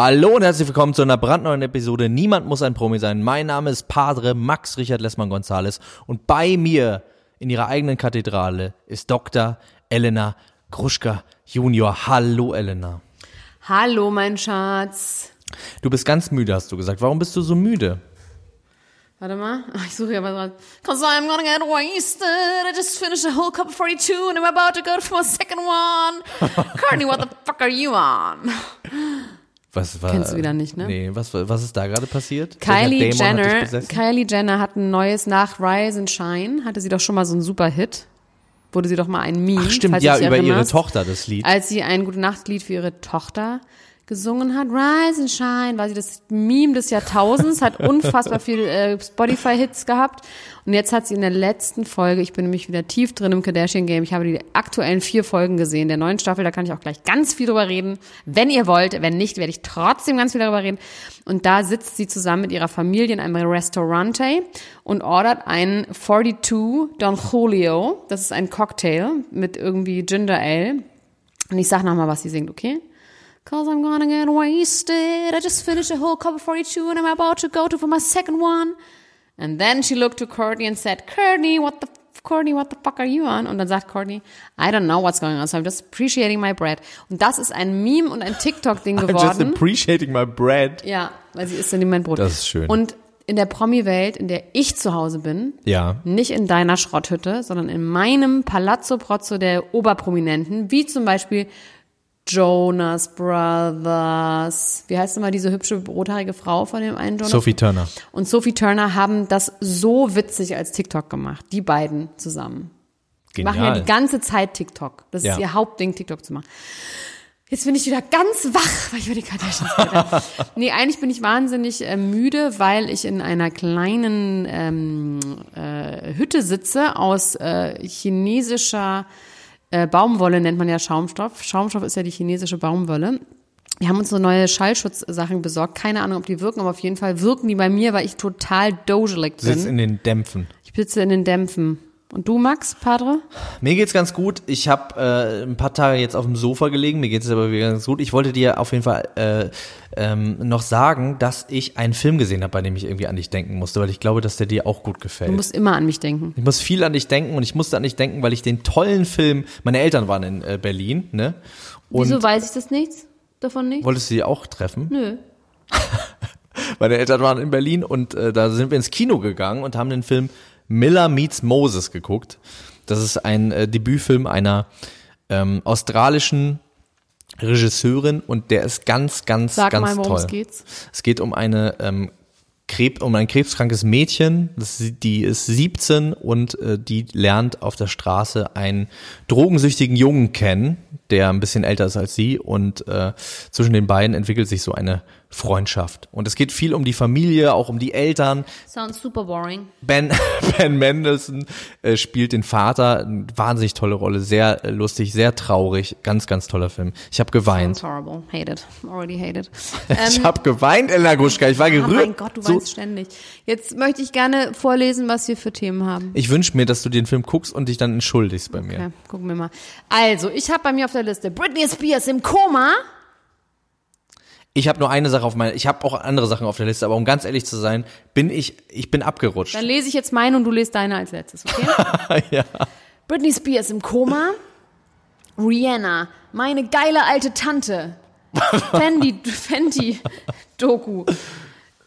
Hallo und herzlich willkommen zu einer brandneuen Episode. Niemand muss ein Promi sein. Mein Name ist Padre Max Richard Lessmann Gonzales und bei mir in ihrer eigenen Kathedrale ist Dr. Elena Gruschka Junior. Hallo Elena. Hallo mein Schatz. Du bist ganz müde, hast du gesagt. Warum bist du so müde? Warte mal, ich suche ja was dran. Cause I'm gonna get wasted. I just finished a whole cup of 42 and I'm about to go for a second one. Courtney, what the fuck are you on? Was war, Kennst du wieder nicht, ne? Nee, was, was ist da gerade passiert? Kylie Jenner? Kylie Jenner hat ein neues nach Rise and Shine. Hatte sie doch schon mal so einen Super-Hit. Wurde sie doch mal ein Meme. Ach stimmt, ja, über ihre. Tochter das Lied. Als sie ein Gute Nacht-Lied für ihre Tochter gesungen hat, Rise and Shine, war sie das Meme des Jahrtausends, hat unfassbar viel äh, Spotify-Hits gehabt. Und jetzt hat sie in der letzten Folge, ich bin nämlich wieder tief drin im Kardashian-Game, ich habe die aktuellen vier Folgen gesehen, der neuen Staffel, da kann ich auch gleich ganz viel drüber reden, wenn ihr wollt. Wenn nicht, werde ich trotzdem ganz viel darüber reden. Und da sitzt sie zusammen mit ihrer Familie in einem Restaurante und ordert einen 42 Don Julio, das ist ein Cocktail mit irgendwie Ginger Ale. Und ich sag nochmal, was sie singt, okay? Cause I'm gonna get wasted. I just finished a whole cup of 42 and I'm about to go to for my second one. And then she looked to Courtney and said, Courtney, what the Courtney, what the fuck are you on? Und dann sagt Courtney, I don't know what's going on, so I'm just appreciating my bread. Und das ist ein Meme und ein TikTok-Ding I'm just geworden. appreciating my bread. Ja, weil sie isst in dem Moment Brot. Das ist schön. Und in der Promi-Welt, in der ich zu Hause bin, Ja. nicht in deiner Schrotthütte, sondern in meinem Palazzo Prozzo der Oberprominenten, wie zum Beispiel Jonas Brothers. Wie heißt immer diese hübsche rothaarige Frau von dem einen Jonas? Sophie Turner. Und Sophie Turner haben das so witzig als TikTok gemacht. Die beiden zusammen. Die machen ja Genial. die ganze Zeit TikTok. Das Ja. ist ihr Hauptding, TikTok zu machen. Jetzt bin ich wieder ganz wach, weil ich über die Kardashians rede. nee, eigentlich bin ich wahnsinnig äh, müde, weil ich in einer kleinen ähm, äh, Hütte sitze aus äh, chinesischer äh, Baumwolle, nennt man ja Schaumstoff. Schaumstoff ist ja die chinesische Baumwolle. Wir haben uns so neue Schallschutzsachen besorgt. Keine Ahnung, ob die wirken, aber auf jeden Fall wirken die bei mir, weil ich total dojelig Du sitzt bin. in den Dämpfen. Ich sitze in den Dämpfen. Und du, Max, Padre? Mir geht's ganz gut. Ich habe äh, ein paar Tage jetzt auf dem Sofa gelegen. Mir geht's aber wieder ganz gut. Ich wollte dir auf jeden Fall äh, ähm, noch sagen, dass ich einen Film gesehen habe, bei dem ich irgendwie an dich denken musste, weil ich glaube, dass der dir auch gut gefällt. Du musst immer an mich denken. ich muss viel an dich denken und ich musste an dich denken, weil ich den tollen Film. Meine Eltern waren in äh, Berlin, ne? Und Wieso weiß ich das nichts? Davon nicht? wolltest du die auch treffen? Nö. Meine Eltern waren in Berlin und äh, da sind wir ins Kino gegangen und haben den Film Miller Meets Moses geguckt. Das ist ein äh, Debütfilm einer ähm, australischen Regisseurin und der ist ganz, ganz, Sag ganz mal, worum toll. es geht. Es geht um eine ähm, Krebs, um ein krebskrankes Mädchen, das, die ist 17 und äh, die lernt auf der Straße einen drogensüchtigen Jungen kennen, der ein bisschen älter ist als sie und äh, zwischen den beiden entwickelt sich so eine Freundschaft. Und es geht viel um die Familie, auch um die Eltern. Sounds super boring. Ben, ben Mendelssohn äh, spielt den Vater, eine wahnsinnig tolle Rolle, sehr äh, lustig, sehr traurig, ganz, ganz toller Film. Ich habe geweint. Sounds horrible. Hate it. Already hate it. ich habe geweint, Elena Gruschka, ich war Oh gerührt. mein Gott, du so, weißt ständig. Jetzt möchte ich gerne vorlesen, was wir für Themen haben. Ich wünsche mir, dass du den Film guckst und dich dann entschuldigst bei mir. Okay, gucken wir mal. Also, ich habe bei mir auf der Liste Britney Spears im Koma. Ich habe nur eine Sache auf meiner, ich habe auch andere Sachen auf der Liste, aber um ganz ehrlich zu sein, bin ich, ich bin abgerutscht. Dann lese ich jetzt meine und du lest deine als letztes, okay? ja. Britney Spears im Koma. Rihanna meine geile alte Tante. Fendi, Fendi Doku.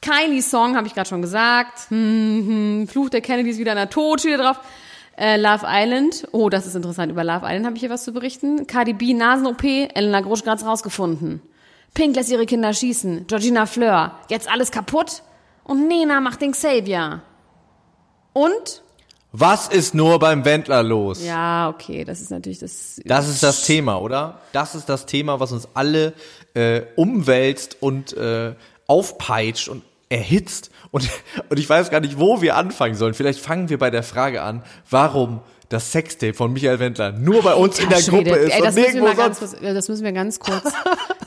Kylie Song, habe ich gerade schon gesagt. Hm, hm, Fluch der Kennedys wieder in der Tod, drauf. Äh, Love Island. Oh, das ist interessant. Über Love Island habe ich hier was zu berichten. Cardi B, Nasen-OP. Elena Grosch grad's rausgefunden. Pink lässt ihre Kinder schießen. Georgina Fleur. Jetzt alles kaputt. Und Nena macht den Xavier. Und? Was ist nur beim Wendler los? Ja, okay, das ist natürlich das. Das ist das Thema, oder? Das ist das Thema, was uns alle äh, umwälzt und äh, aufpeitscht und erhitzt. Und, und ich weiß gar nicht, wo wir anfangen sollen. Vielleicht fangen wir bei der Frage an, warum das Sextape von Michael Wendler nur bei uns in der Schwede. Gruppe ist Ey, das, müssen wir ganz kurz, ja, das müssen wir ganz kurz,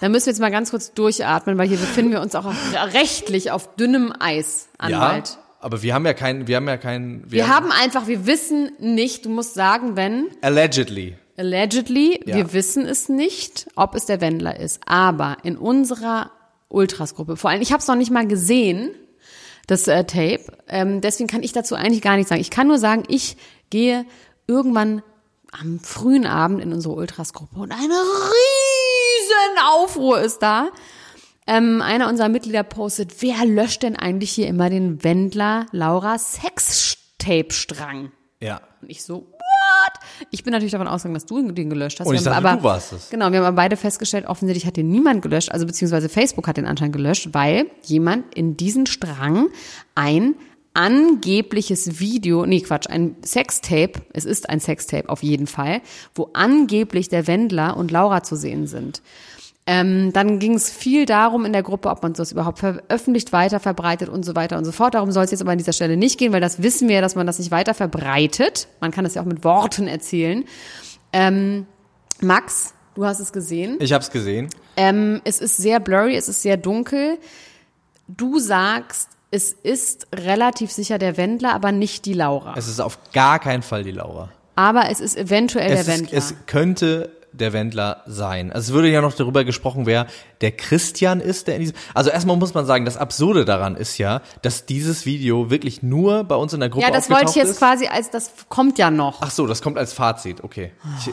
da müssen wir jetzt mal ganz kurz durchatmen, weil hier befinden wir uns auch auf, rechtlich auf dünnem Eis, Ja, Anwalt. aber wir haben ja keinen, wir haben ja keinen, Wir haben einfach, wir wissen nicht, du musst sagen, wenn, allegedly. allegedly, Ja. wir wissen es nicht, ob es der Wendler ist. Aber in unserer Ultras-Gruppe, vor allem, ich habe es noch nicht mal gesehen, das äh, Tape, ähm, deswegen kann ich dazu eigentlich gar nichts sagen. Ich kann nur sagen, ich gehe irgendwann am frühen Abend in unsere Ultras-Gruppe und eine riesen Aufruhr ist da. Ähm, einer unserer Mitglieder postet, wer löscht denn eigentlich hier immer den Wendler Laura Sex-Tape-Strang? Ja. Und ich so, what? Ich bin natürlich davon ausgegangen, dass du den gelöscht hast. Und Wir ich dachte, aber, du warst es. Genau, wir haben aber beide festgestellt, offensichtlich hat den niemand gelöscht, also beziehungsweise Facebook hat den anscheinend gelöscht, weil jemand in diesen Strang ein angebliches Video, nee Quatsch, ein Sextape, es ist ein Sextape auf jeden Fall, wo angeblich der Wendler und Laura zu sehen sind. Ähm, dann ging es viel darum in der Gruppe, ob man das überhaupt veröffentlicht, weiter verbreitet und so weiter und so fort. Darum soll es jetzt aber an dieser Stelle nicht gehen, weil das wissen wir ja, dass man das nicht weiter verbreitet. Man kann das ja auch mit Worten erzählen. Ähm, Max, du hast es gesehen. Ich hab's gesehen. Ähm, es ist sehr blurry, es ist sehr dunkel. Du sagst, es ist relativ sicher der Wendler, aber nicht die Laura. Es ist auf gar keinen Fall die Laura. aber es ist eventuell Es, der ist, Wendler. es könnte der Wendler sein. Also es würde ja noch darüber gesprochen, wer der Christian ist, der in diesem. Also erstmal muss man sagen, das Absurde daran ist ja, dass dieses Video wirklich nur bei uns in der Gruppe ja, das wollte ich jetzt ist. quasi als, das kommt ja noch. Ach so, das kommt als Fazit, okay. Ich,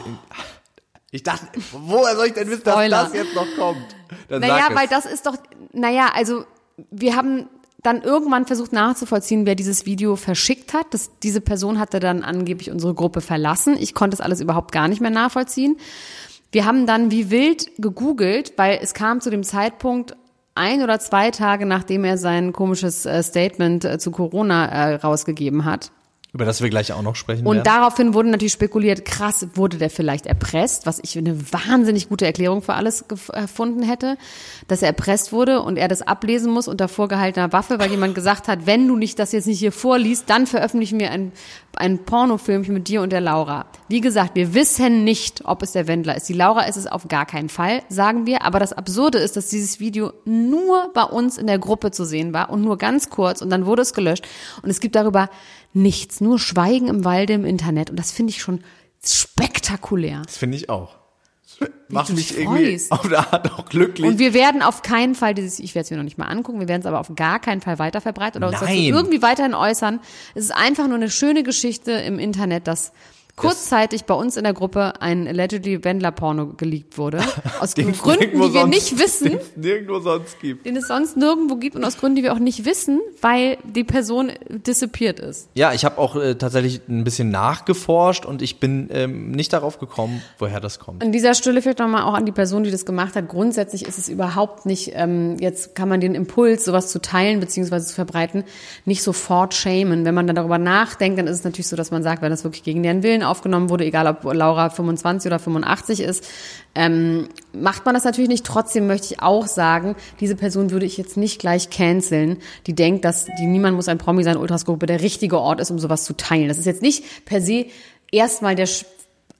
ich dachte, woher soll ich denn wissen, Spoiler. dass das jetzt noch kommt? Dann Naja, weil das ist doch, naja, also wir haben dann irgendwann versucht nachzuvollziehen, wer dieses Video verschickt hat. Das, diese Person hatte dann angeblich unsere Gruppe verlassen. Ich konnte das alles überhaupt gar nicht mehr nachvollziehen. Wir haben dann wie wild gegoogelt, weil es kam zu dem Zeitpunkt ein oder zwei Tage, nachdem er sein komisches äh, Statement äh, zu Corona äh, rausgegeben hat. Über das wir gleich auch noch sprechen Und werden. daraufhin wurde natürlich spekuliert, krass, wurde der vielleicht erpresst, was ich eine wahnsinnig gute Erklärung für alles gef- erfunden hätte, dass er erpresst wurde und er das ablesen muss unter vorgehaltener Waffe, weil jemand gesagt hat, wenn du nicht das jetzt nicht hier vorliest, dann veröffentlichen wir ein, ein Pornofilmchen mit dir und der Laura. Wie gesagt, wir wissen nicht, ob es der Wendler ist. Die Laura ist es auf gar keinen Fall, sagen wir. Aber das Absurde ist, dass dieses Video nur bei uns in der Gruppe zu sehen war und nur ganz kurz und dann wurde es gelöscht. Und es gibt darüber nichts, nur Schweigen im Walde im Internet. Und das finde ich schon spektakulär. Das finde ich auch. Macht mich irgendwie auf der Art auch glücklich. Und wir werden auf keinen Fall dieses, ich werde es mir noch nicht mal angucken, wir werden es aber auf gar keinen Fall weiter verbreiten oder uns dazu Nein. irgendwie weiterhin äußern. Es ist einfach nur eine schöne Geschichte im Internet, dass kurzzeitig bei uns in der Gruppe ein allegedly Wendler-Porno geleakt wurde. Aus Gründen, die wir nicht wissen. den es nirgendwo sonst gibt. den es sonst nirgendwo gibt und aus Gründen, die wir auch nicht wissen, weil die Person disappeared ist. Ja, ich habe auch äh, tatsächlich ein bisschen nachgeforscht und ich bin ähm, nicht darauf gekommen, woher das kommt. An dieser Stelle vielleicht nochmal auch an die Person, die das gemacht hat. Grundsätzlich ist es überhaupt nicht, ähm, jetzt kann man den Impuls, sowas zu teilen bzw. zu verbreiten, nicht sofort schämen. Wenn man dann darüber nachdenkt, dann ist es natürlich so, dass man sagt, wenn das wirklich gegen deren Willen aufgenommen wurde, egal ob Laura 25 oder 85 ist, ähm, macht man das natürlich nicht. Trotzdem möchte ich auch sagen, diese Person würde ich jetzt nicht gleich canceln, die denkt, dass die Niemand muss ein Promi sein, Ultrasgruppe der richtige Ort ist, um sowas zu teilen. Das ist jetzt nicht per se erstmal der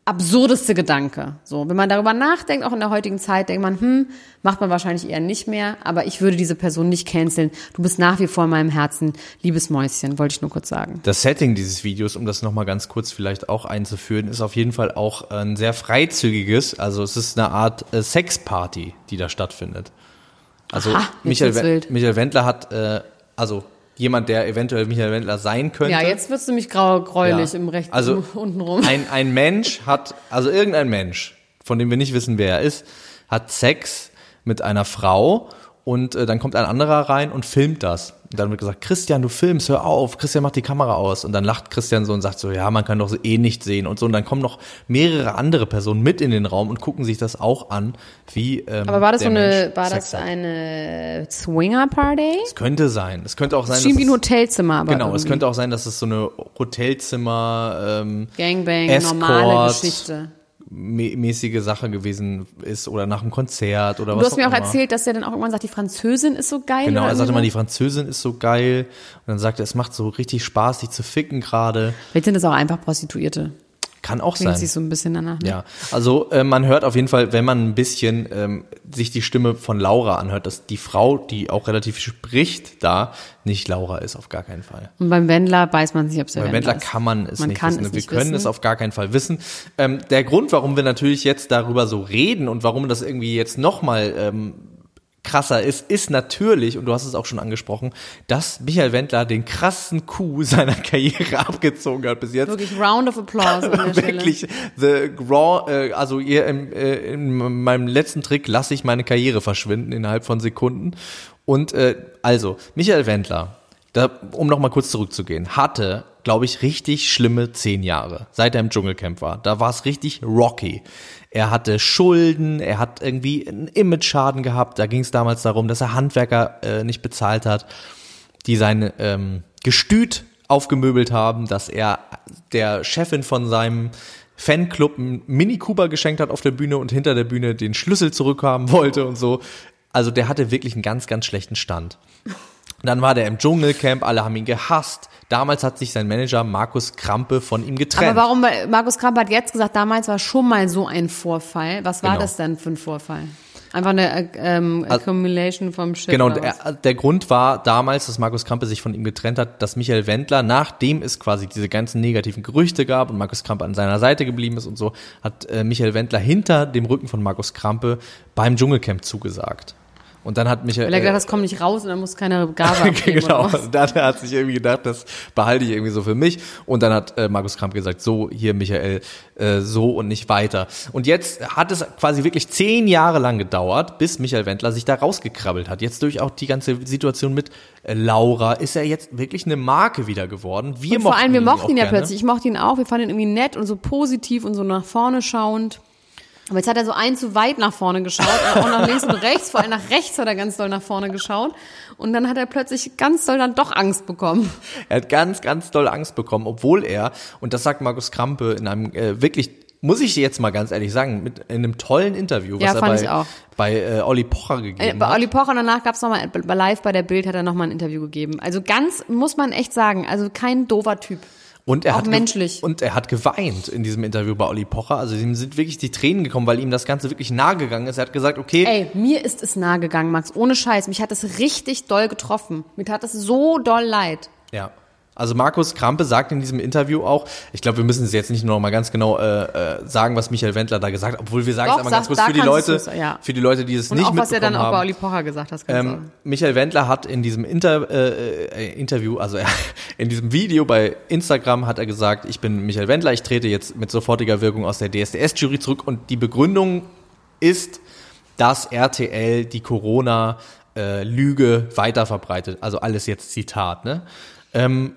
absurdeste Gedanke. So, wenn man darüber nachdenkt, auch in der heutigen Zeit, denkt man, hm, macht man wahrscheinlich eher nicht mehr, aber ich würde diese Person nicht canceln. Du bist nach wie vor in meinem Herzen, liebes Mäuschen, wollte ich nur kurz sagen. Das Setting dieses Videos, um das nochmal ganz kurz vielleicht auch einzuführen, ist auf jeden Fall auch ein sehr freizügiges. Also es ist eine Art äh, Sexparty, die da stattfindet. Also Aha. Michael Wendler hat, äh, also jemand, der eventuell Michael Wendler sein könnte. Ja, jetzt wirst du mich grau, gräulich Ja. im rechten Also unten rum. ein, ein Mensch hat, also irgendein Mensch, von dem wir nicht wissen, wer er ist, hat Sex mit einer Frau und äh, dann kommt ein anderer rein und filmt das. Und dann wird gesagt, Christian, du filmst, hör auf, Christian macht die Kamera aus. Und dann lacht Christian so und sagt so, ja, man kann doch so eh nicht sehen und so. Und dann kommen noch mehrere andere Personen mit in den Raum und gucken sich das auch an, wie. Ähm, Aber war das so eine, Mensch war das eine Swinger-Party? Es könnte sein. Es könnte auch sein, Es schien wie ein Hotelzimmer, aber Genau, es irgendwie. könnte auch sein, dass es so eine Hotelzimmer ähm, Gangbang, Escort, normale Geschichte. Mä- mäßige Sache gewesen ist oder nach einem Konzert oder Du was hast mir auch immer. erzählt, dass der dann auch irgendwann sagt, die Französin ist so geil. Genau, er sagte mal, die. Französin ist so geil und dann sagt er, es macht so richtig Spaß, dich zu ficken gerade. Vielleicht sind das auch einfach Prostituierte. Kann auch Klingt sein. sich so ein bisschen danach. Ne? Ja, also äh, man hört auf jeden Fall, wenn man ein bisschen ähm, sich die Stimme von Laura anhört, dass die Frau, die auch relativ spricht, da nicht Laura ist, auf gar keinen Fall. Und beim Wendler weiß man nicht, ob es der Bei Wendler Wendler kann man es Man nicht kann wissen. es Wir nicht können wissen. es auf gar keinen Fall wissen. Ähm, der Grund, warum wir natürlich jetzt darüber so reden und warum das irgendwie jetzt nochmal ähm, krasser ist, ist natürlich, und du hast es auch schon angesprochen, dass Michael Wendler den krassesten Coup seiner Karriere abgezogen hat bis jetzt. Wirklich Round of Applause an der. Wirklich, the raw, äh, also ihr, im, äh, in meinem letzten Trick lasse ich meine Karriere verschwinden innerhalb von Sekunden. Und äh, also, Michael Wendler, da, um nochmal kurz zurückzugehen, hatte, glaube ich, richtig schlimme zehn Jahre, seit er im Dschungelcamp war. Da war es richtig rocky. Er hatte Schulden, er hat irgendwie einen Image-Schaden gehabt. Da ging es damals darum, dass er Handwerker äh, nicht bezahlt hat die sein ähm, Gestüt aufgemöbelt haben, dass er der Chefin von seinem Fanclub einen Mini Cooper geschenkt hat auf der Bühne und hinter der Bühne den Schlüssel zurückhaben wollte und so. Also der hatte wirklich einen ganz, ganz schlechten Stand. Dann war der im Dschungelcamp, alle haben ihn gehasst. Damals hat sich sein Manager Markus Krampe von ihm getrennt. Aber warum, Markus Kramp hat jetzt gesagt, damals war schon mal so ein Vorfall. Was war Genau. das denn für ein Vorfall? Einfach eine äh, ähm, Accumulation vom Shit. Genau, der, der Grund war damals, dass Markus Krampe sich von ihm getrennt hat, dass Michael Wendler, nachdem es quasi diese ganzen negativen Gerüchte gab und Markus Krampe an seiner Seite geblieben ist und so, hat äh, Michael Wendler hinter dem Rücken von Markus Krampe beim Dschungelcamp zugesagt. Und dann hat Michael. Weil er gedacht, äh, das kommt nicht raus und dann muss keine Gabe abgeben. genau. Dann hat sich irgendwie gedacht, das behalte ich irgendwie so für mich. Und dann hat äh, Markus Kramp gesagt, so hier Michael, äh, so und nicht weiter. Und jetzt hat es quasi wirklich zehn Jahre lang gedauert, bis Michael Wendler sich da rausgekrabbelt hat. Jetzt durch auch die ganze Situation mit äh, Laura ist er jetzt wirklich eine Marke wieder geworden. Wir Und vor allem, wir ihn mochten auch ihn ja plötzlich. Ich mochte ihn auch. Wir fanden ihn irgendwie nett und so positiv und so nach vorne schauend. Aber jetzt hat er so ein zu weit nach vorne geschaut, auch nach links und rechts, vor allem nach rechts hat er ganz doll nach vorne geschaut. Und dann hat er plötzlich ganz doll dann doch Angst bekommen. Er hat ganz, ganz doll Angst bekommen, obwohl er, und das sagt Markus Krampe in einem äh, wirklich, muss ich jetzt mal ganz ehrlich sagen, mit in einem tollen Interview, was Ja, er bei, ich auch. bei äh, Olli Pocher gegeben Äh, Bei hat. Olli Pocher danach gab es nochmal, bei live bei der Bild hat er nochmal ein Interview gegeben. Also ganz, muss man echt sagen, also kein doofer Typ. Und er Auch hat menschlich. Und er hat geweint in diesem Interview bei Olli Pocher. Also ihm sind wirklich die Tränen gekommen, weil ihm das Ganze wirklich nahe gegangen ist. Er hat gesagt, okay, Ey, mir ist es nahe gegangen, Max, ohne Scheiß. Mich hat es richtig doll getroffen. Mir tat es so doll leid. ja. Also Markus Krampe sagt in diesem Interview auch, ich glaube, wir müssen es jetzt nicht nur noch mal ganz genau äh, äh, sagen, was Michael Wendler da gesagt hat, obwohl wir sagen Doch, es einmal ganz kurz für die Leute, ja. für die Leute, die es Und nicht auch, was er mitbekommen dann auch bei haben. Olli Pocher gesagt hat. Ähm, Michael Wendler hat in diesem Inter, äh, äh, Interview, also in diesem Video bei Instagram hat er gesagt, ich bin Michael Wendler, ich trete jetzt mit sofortiger Wirkung aus der DSDS-Jury zurück und die Begründung ist, dass RTL die Corona-Lüge weiterverbreitet. Also alles jetzt Zitat, ne? Ähm,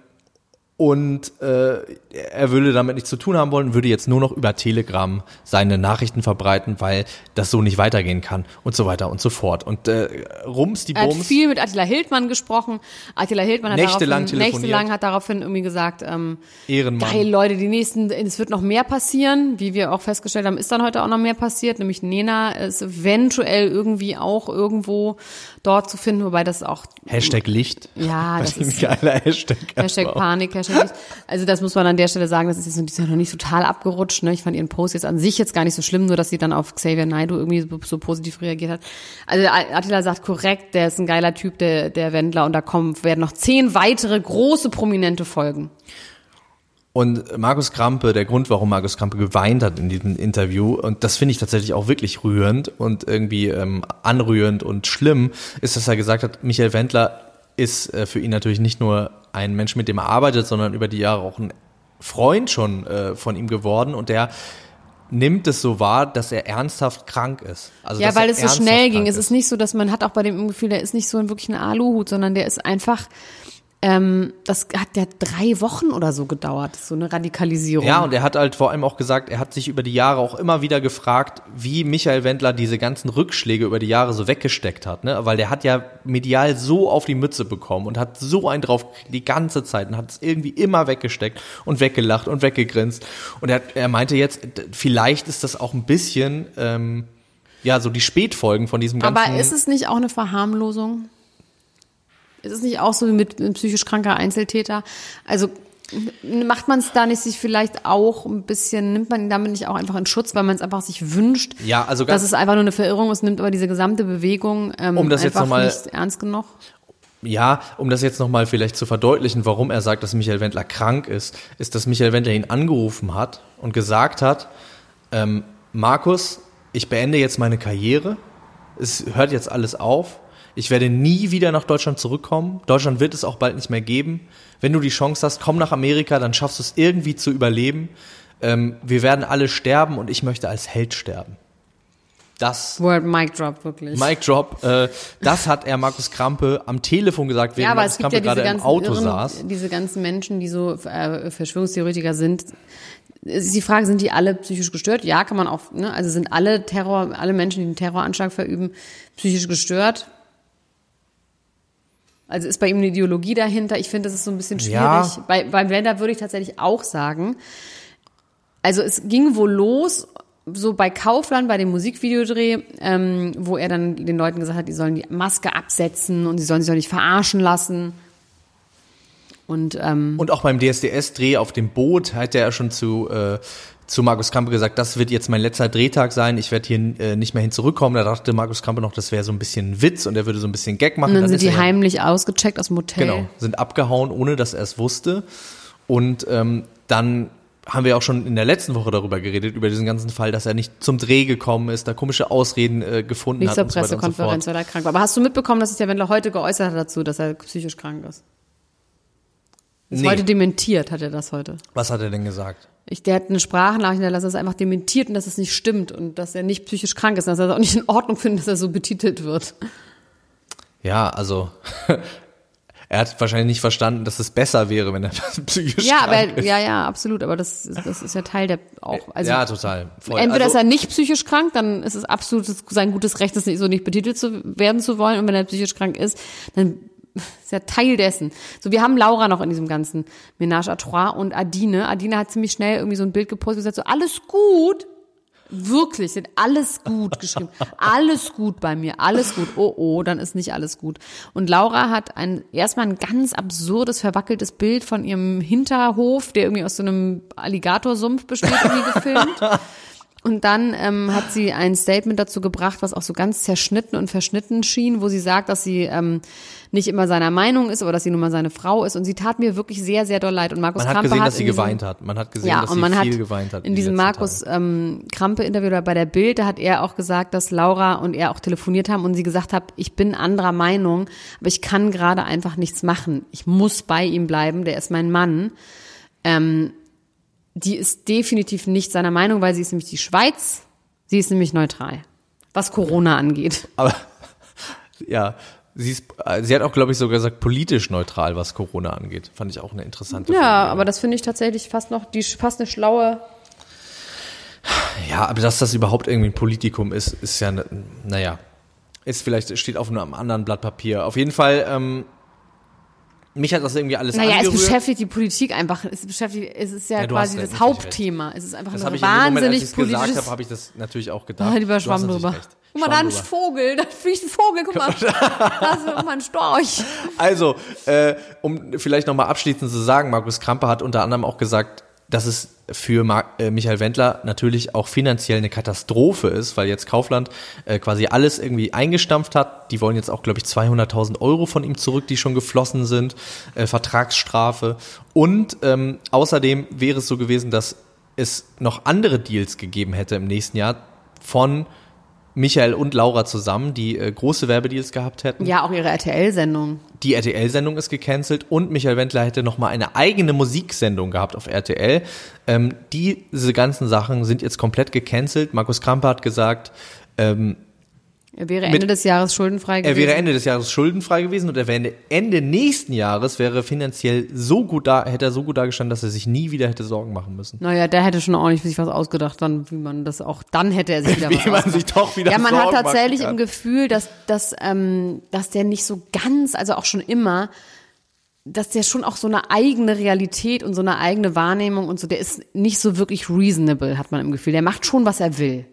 und äh, er würde damit nichts zu tun haben wollen, würde jetzt nur noch über Telegram seine Nachrichten verbreiten, weil das so nicht weitergehen kann und so weiter und so fort. Und äh, rums die Er hat Bums. viel mit Attila Hildmann gesprochen. Attila Hildmann hat Nächtelang daraufhin, nächtelang hat daraufhin irgendwie gesagt, ähm, Ehrenmann. geil, Leute, die nächsten, es wird noch mehr passieren. Wie wir auch festgestellt haben, ist dann heute auch noch mehr passiert. Nämlich Nena ist eventuell irgendwie auch irgendwo dort zu finden, wobei das auch, Hashtag Licht. ja, das ein ist geiler Hashtag. Hashtag. Panik, Hashtag nicht. Also das muss man an der Stelle sagen, das ist jetzt ist ja noch nicht total abgerutscht. Ne? Ich fand ihren Post jetzt an sich jetzt gar nicht so schlimm, nur dass sie dann auf Xavier Naidoo irgendwie so, so positiv reagiert hat. Also Attila sagt korrekt, der ist ein geiler Typ, der, der Wendler, und da kommen, werden noch zehn weitere große prominente Folgen. Und Markus Krampe, der Grund, warum Markus Krampe geweint hat in diesem Interview, und das finde ich tatsächlich auch wirklich rührend und irgendwie ähm, anrührend und schlimm, ist, dass er gesagt hat, Michael Wendler ist äh, für ihn natürlich nicht nur ein Mensch, mit dem er arbeitet, sondern über die Jahre auch ein Freund schon äh, von ihm geworden und der nimmt es so wahr, dass er ernsthaft krank ist. Also, Ja, weil es so schnell ging. krank Es ist nicht so, dass man hat auch bei dem Gefühl, der ist nicht so ein wirklich ein Aluhut, sondern der ist einfach, ähm, das hat ja drei Wochen oder so gedauert, so eine Radikalisierung. Ja, und er hat halt vor allem auch gesagt, er hat sich über die Jahre auch immer wieder gefragt, wie Michael Wendler diese ganzen Rückschläge über die Jahre so weggesteckt hat, ne? Weil der hat ja medial so auf die Mütze bekommen und hat so einen drauf die ganze Zeit und hat es irgendwie immer weggesteckt und weggelacht und weggegrinst. Und er, er meinte jetzt, vielleicht ist das auch ein bisschen, ähm, ja, so die Spätfolgen von diesem ganzen. Aber ist es nicht auch eine Verharmlosung? Ist es nicht auch so wie mit einem psychisch kranker Einzeltäter? Also macht man es da nicht sich vielleicht auch ein bisschen, nimmt man ihn damit nicht auch einfach in Schutz, weil man es einfach sich wünscht, Ja, also dass es einfach nur eine Verirrung ist, nimmt aber diese gesamte Bewegung ähm, Um das jetzt einfach noch mal- nicht ernst genug? Ja, um das jetzt nochmal vielleicht zu verdeutlichen, warum er sagt, dass Michael Wendler krank ist, ist, dass Michael Wendler ihn angerufen hat und gesagt hat, ähm, Markus, ich beende jetzt meine Karriere, es hört jetzt alles auf, ich werde nie wieder nach Deutschland zurückkommen, Deutschland wird es auch bald nicht mehr geben. Wenn du die Chance hast, komm nach Amerika, dann schaffst du es irgendwie zu überleben. Ähm, wir werden alle sterben und ich möchte als Held sterben. Das Word Mic Drop, wirklich. Mic Drop, äh, das hat er Markus Krampe am Telefon gesagt, während ja, Markus Krampe ja gerade im Auto irren, saß. diese ganzen Menschen, die so äh, Verschwörungstheoretiker sind. Ist die Frage, sind die alle psychisch gestört? Ja, kann man auch, ne? Also sind alle Terror, alle Menschen, die einen Terroranschlag verüben, psychisch gestört? Also ist bei ihm eine Ideologie dahinter? Ich finde, das ist so ein bisschen schwierig. Ja. Bei, beim Blender würde ich tatsächlich auch sagen, also es ging wohl los, so bei Kaufland, bei dem Musikvideodreh, ähm, wo er dann den Leuten gesagt hat, die sollen die Maske absetzen und sie sollen sich doch nicht verarschen lassen. Und ähm, Und auch beim DSDS-Dreh auf dem Boot hat er ja schon zu, äh, zu Markus Krampe gesagt, das wird jetzt mein letzter Drehtag sein, ich werde hier äh, nicht mehr hin zurückkommen. Da dachte Markus Krampe noch, das wäre so ein bisschen ein Witz und er würde so ein bisschen Gag machen. und dann sind ist die heimlich ausgecheckt aus dem Hotel. Genau, sind abgehauen, ohne dass er es wusste. Und ähm, dann haben wir auch schon in der letzten Woche darüber geredet, über diesen ganzen Fall, dass er nicht zum Dreh gekommen ist, da komische Ausreden äh, gefunden Nicht hat. zur so und so Pressekonferenz, fort. weil er krank war. Aber hast du mitbekommen, dass sich der Wendler heute geäußert hat dazu, dass er psychisch krank ist? Ist Nee. heute dementiert, hat er das heute. Was hat er denn gesagt? Ich, der hat eine Sprachnachricht dass er einfach dementiert und dass es nicht stimmt und dass er nicht psychisch krank ist und dass er es auch nicht in Ordnung findet, dass er so betitelt wird. Ja, also er hat wahrscheinlich nicht verstanden, dass es besser wäre, wenn er psychisch Ja, krank aber ist. ja, ja, absolut. Aber das, ist- das ist ja Teil der auch. Also ja, total. Voll. entweder also, ist er nicht psychisch krank, dann ist es absolut sein gutes Recht, das nicht, so nicht betitelt zu werden zu wollen. Und wenn er psychisch krank ist, dann ist ja Teil dessen. So, wir haben Laura noch in diesem ganzen Ménage à Trois und Adine. Adine hat ziemlich schnell irgendwie so ein Bild gepostet und gesagt so, alles gut. Wirklich, sind alles gut geschrieben. Alles gut bei mir, alles gut. Oh, oh, dann ist nicht alles gut. Und Laura hat ein, erstmal ein ganz absurdes, verwackeltes Bild von ihrem Hinterhof, der irgendwie aus so einem Alligatorsumpf besteht, irgendwie gefilmt. Und dann ähm, hat sie ein Statement dazu gebracht, was auch so ganz zerschnitten und verschnitten schien, wo sie sagt, dass sie ähm, nicht immer seiner Meinung ist, aber dass sie nun mal seine Frau ist. Und sie tat mir wirklich sehr, sehr doll leid. Und Markus man hat Krampe gesehen, hat dass sie diesem- geweint hat. Man hat gesehen, ja, dass und sie man viel hat geweint hat. in die diesem Markus ähm, Krampe-Interview oder bei der Bild, da hat er auch gesagt, dass Laura und er auch telefoniert haben und sie gesagt hat, ich bin anderer Meinung, aber ich kann gerade einfach nichts machen. Ich muss bei ihm bleiben, der ist mein Mann. Ähm, die ist definitiv nicht seiner Meinung, weil sie ist nämlich die Schweiz, sie ist nämlich neutral, was Corona angeht. Aber ja, sie, ist, sie hat auch, glaube ich, sogar gesagt, politisch neutral, was Corona angeht. Fand ich auch eine interessante Ja, Formulierung. aber das finde ich tatsächlich fast noch, die fast eine schlaue Ja, aber dass das überhaupt irgendwie ein Politikum ist, ist ja, naja, ist vielleicht, steht auf einem anderen Blatt Papier. Auf jeden Fall, ähm, mich hat das irgendwie alles Naja, es angerührt. beschäftigt die Politik einfach. Es beschäftigt, es ist ja, Ja, quasi recht, das Hauptthema. Es ist einfach das ein dem Moment, als ich wahnsinnig es gesagt politisches. habe, habe ich das natürlich auch gedacht. Ah, lieber Schwamm drüber. recht. Guck mal, da ein. Vogel, da fliegt ein Vogel, guck mal. Da ist mal ein Storch. Also, äh, um vielleicht nochmal abschließend zu sagen, Markus Krampe hat unter anderem auch gesagt, dass es für äh, Michael Wendler natürlich auch finanziell eine Katastrophe ist, weil jetzt Kaufland äh, quasi alles irgendwie eingestampft hat. Die wollen jetzt auch, glaube ich, 200.000 Euro von ihm zurück, die schon geflossen sind, äh, Vertragsstrafe. Und ähm, außerdem wäre es so gewesen, dass es noch andere Deals gegeben hätte im nächsten Jahr von Michael und Laura zusammen, die äh, große Werbedeals gehabt hätten Ja, auch ihre RTL-Sendung. die RTL-Sendung ist gecancelt und Michael Wendler hätte noch mal eine eigene Musiksendung gehabt auf RTL. Ähm, diese ganzen Sachen sind jetzt komplett gecancelt. Markus Krampe hat gesagt, ähm, Er wäre Ende Mit- des Jahres schuldenfrei gewesen. er wäre Ende des Jahres schuldenfrei gewesen und er wäre Ende, nächsten Jahres wäre finanziell so gut da, hätte er so gut dagestanden, dass er sich nie wieder hätte Sorgen machen müssen. Naja, der hätte schon ordentlich sich was ausgedacht, dann, wie man das auch, dann hätte er sich wieder Wie was man ausgedacht. sich doch wieder Ja, man hat Sorgen machen tatsächlich im Gefühl, dass, dass, ähm, dass der nicht so ganz, also auch schon immer, dass der schon auch so eine eigene Realität und so eine eigene Wahrnehmung und so, der ist nicht so wirklich reasonable, hat man im Gefühl. Der macht schon, was er will.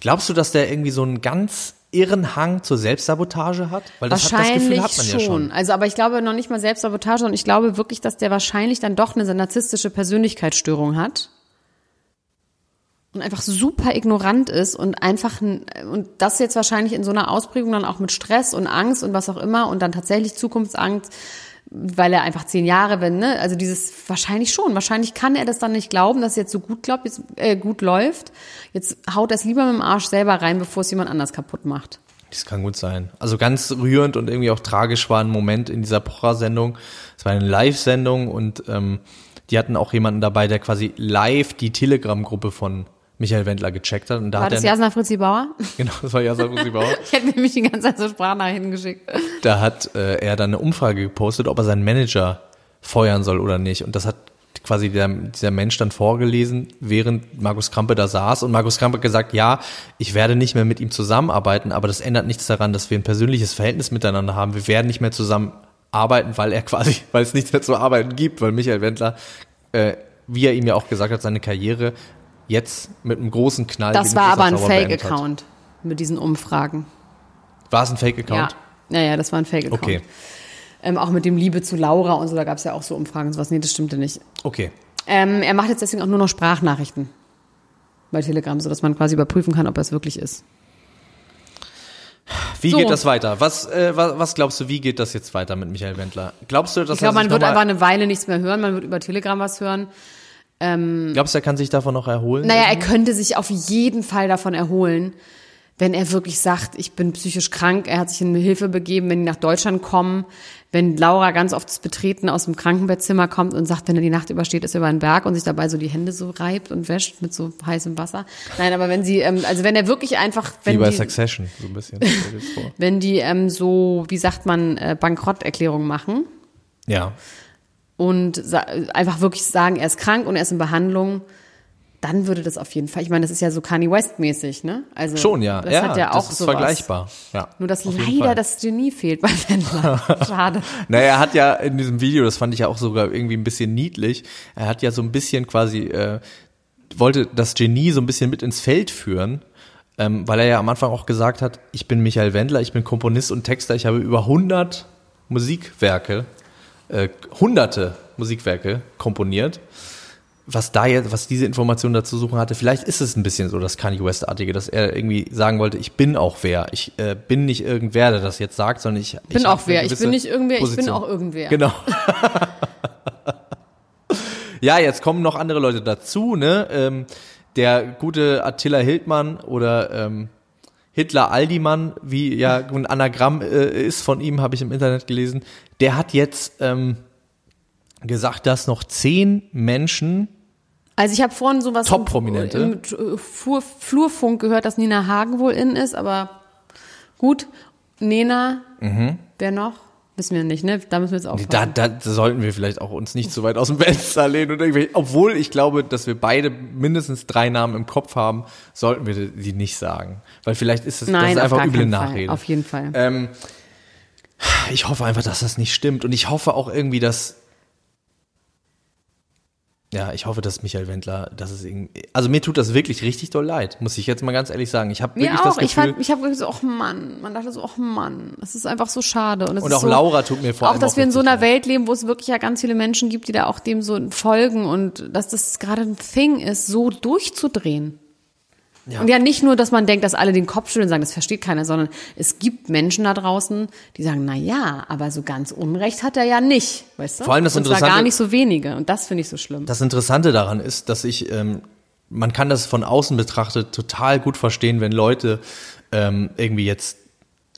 Glaubst du, dass der irgendwie so einen ganz irren Hang zur Selbstsabotage hat? Weil das, hat, das wahrscheinlich Gefühl hat man schon. ja schon. Also, aber ich glaube noch nicht mal Selbstsabotage, sondern ich glaube wirklich, dass der wahrscheinlich dann doch eine narzisstische Persönlichkeitsstörung hat. Und einfach super ignorant ist und einfach, ein- und das jetzt wahrscheinlich in so einer Ausprägung dann auch mit Stress und Angst und was auch immer und dann tatsächlich Zukunftsangst, weil er einfach zehn Jahre, wenn, ne, also dieses, wahrscheinlich schon, wahrscheinlich kann er das dann nicht glauben, dass es jetzt so gut glaubt, jetzt, äh, gut läuft. Jetzt haut er es lieber mit dem Arsch selber rein, bevor es jemand anders kaputt macht. Das kann gut sein. Also ganz rührend und irgendwie auch tragisch war ein Moment in dieser Pocher-Sendung. Es war eine Live-Sendung und ähm, die hatten auch jemanden dabei, der quasi live die Telegram-Gruppe von Michael Wendler gecheckt hat. Und da War hat das er, Jasna Fritzi Bauer? genau, das war Jasna Fritzi Bauer. Ich hätte nämlich die ganze Zeit so Sprachnachrichten geschickt. Da hat äh, er dann eine Umfrage gepostet, ob er seinen Manager feuern soll oder nicht. Und das hat quasi der, dieser Mensch dann vorgelesen, während Markus Krampe da saß. Und Markus Krampe hat gesagt, ja, ich werde nicht mehr mit ihm zusammenarbeiten, aber das ändert nichts daran, dass wir ein persönliches Verhältnis miteinander haben. Wir werden nicht mehr zusammenarbeiten, weil er quasi, weil es nichts mehr zu arbeiten gibt, weil Michael Wendler, äh, wie er ihm ja auch gesagt hat, seine Karriere jetzt mit einem großen Knall. Das war aber ein. Fake-Account mit diesen Umfragen. War es ein Fake-Account? Ja. ja, ja, das war ein Fake-Account. Okay, Ähm, auch mit dem Liebe zu Laura und so, da gab es ja auch so Umfragen und sowas. Nee, das stimmte nicht. okay. Ähm, er macht jetzt deswegen auch nur noch Sprachnachrichten bei Telegram, sodass man quasi überprüfen kann, ob er es wirklich ist. Wie So. geht das weiter? Was, äh, was, was glaubst du, wie geht das jetzt weiter mit Michael Wendler? Glaubst du, dass Ich glaube, man wird einfach eine Weile nichts mehr hören, man wird über Telegram was hören. Glaubst du, er kann sich davon noch erholen? Naja, er könnte sich auf jeden Fall davon erholen, wenn er wirklich sagt, ich bin psychisch krank, er hat sich in Hilfe begeben, wenn die nach Deutschland kommen, wenn Laura ganz oft das Betreten aus dem Krankenbettzimmer kommt und sagt, wenn er die Nacht übersteht, ist er über den Berg und sich dabei so die Hände so reibt und wäscht mit so heißem Wasser. Nein, aber wenn sie, ähm, also wenn er wirklich einfach, Wie wenn bei die, Succession, so ein bisschen. wenn die ähm, so, wie sagt man, äh, Bankrotterklärung machen ja. Und einfach wirklich sagen, er ist krank und er ist in Behandlung, dann würde das auf jeden Fall. Ich meine, das ist ja so Kanye West mäßig, ne? Also Schon, ja. Das ja, hat ja auch das ist sowas. vergleichbar. Ja, Nur dass leider das Genie fehlt bei Wendler. Schade. Naja, er hat ja in diesem Video, das fand ich ja auch sogar irgendwie ein bisschen niedlich, er hat ja so ein bisschen quasi, äh, wollte das Genie so ein bisschen mit ins Feld führen, ähm, weil er ja am Anfang auch gesagt hat, ich bin Michael Wendler, ich bin Komponist und Texter, ich habe über 100 Musikwerke, äh, hunderte Musikwerke komponiert. Was da jetzt, was diese Information dazu suchen hatte, vielleicht ist es ein bisschen so das Kanye West-artige, dass er irgendwie sagen wollte, ich bin auch wer. Ich äh, bin nicht irgendwer, der das jetzt sagt, sondern ich Bin ich auch wer. Ich bin nicht irgendwer, ich bin Position. auch irgendwer. Genau. ja, jetzt kommen noch andere Leute dazu, ne? Ähm, der gute Attila Hildmann oder ähm, Hitler Aldimann, wie ja ein Anagramm äh, ist von ihm, habe ich im Internet gelesen. Der hat jetzt ähm, gesagt, dass noch zehn Menschen Also ich habe vorhin sowas Top-Prominente. im, im Flur, Flurfunk gehört, dass Nina Hagen wohl in ist, aber gut. Nena, Mhm. wer noch? Wissen wir nicht, ne? Da müssen wir jetzt aufpassen. Da, da sollten wir vielleicht auch uns nicht zu weit aus dem Fenster lehnen und irgendwie, obwohl ich glaube, dass wir beide mindestens drei Namen im Kopf haben, sollten wir die nicht sagen. Weil vielleicht ist es das Nein, ist auf einfach üble keinen Fall. Nachrede. Auf jeden Fall. Ähm, ich hoffe einfach, dass das nicht stimmt. Und ich hoffe auch irgendwie, dass. Ja, ich hoffe, dass Michael Wendler, dass es irgendwie. Also mir tut das wirklich richtig doll leid, muss ich jetzt mal ganz ehrlich sagen. Ich habe wirklich auch. das Ich, Gefühl. fand, ich habe so, ach Mann, man dachte so, ach Mann, das ist einfach so schade. Und, es und auch so, Laura tut mir vor Auch, allem dass wir in so einer. Welt leben, wo es wirklich ja ganz viele Menschen gibt, die da auch dem so folgen und dass das gerade ein Thing ist, so durchzudrehen. Und ja nicht nur, dass man denkt, dass alle den Kopf schütteln und sagen, das versteht keiner, sondern es gibt Menschen da draußen, die sagen, na ja, aber so ganz Unrecht hat er ja nicht, weißt du? Vor allem das und zwar Interessante- gar nicht so wenige. Und das finde ich so schlimm. Das Interessante daran ist, dass ich, ähm, man kann das von außen betrachtet total gut verstehen, wenn Leute ähm, irgendwie jetzt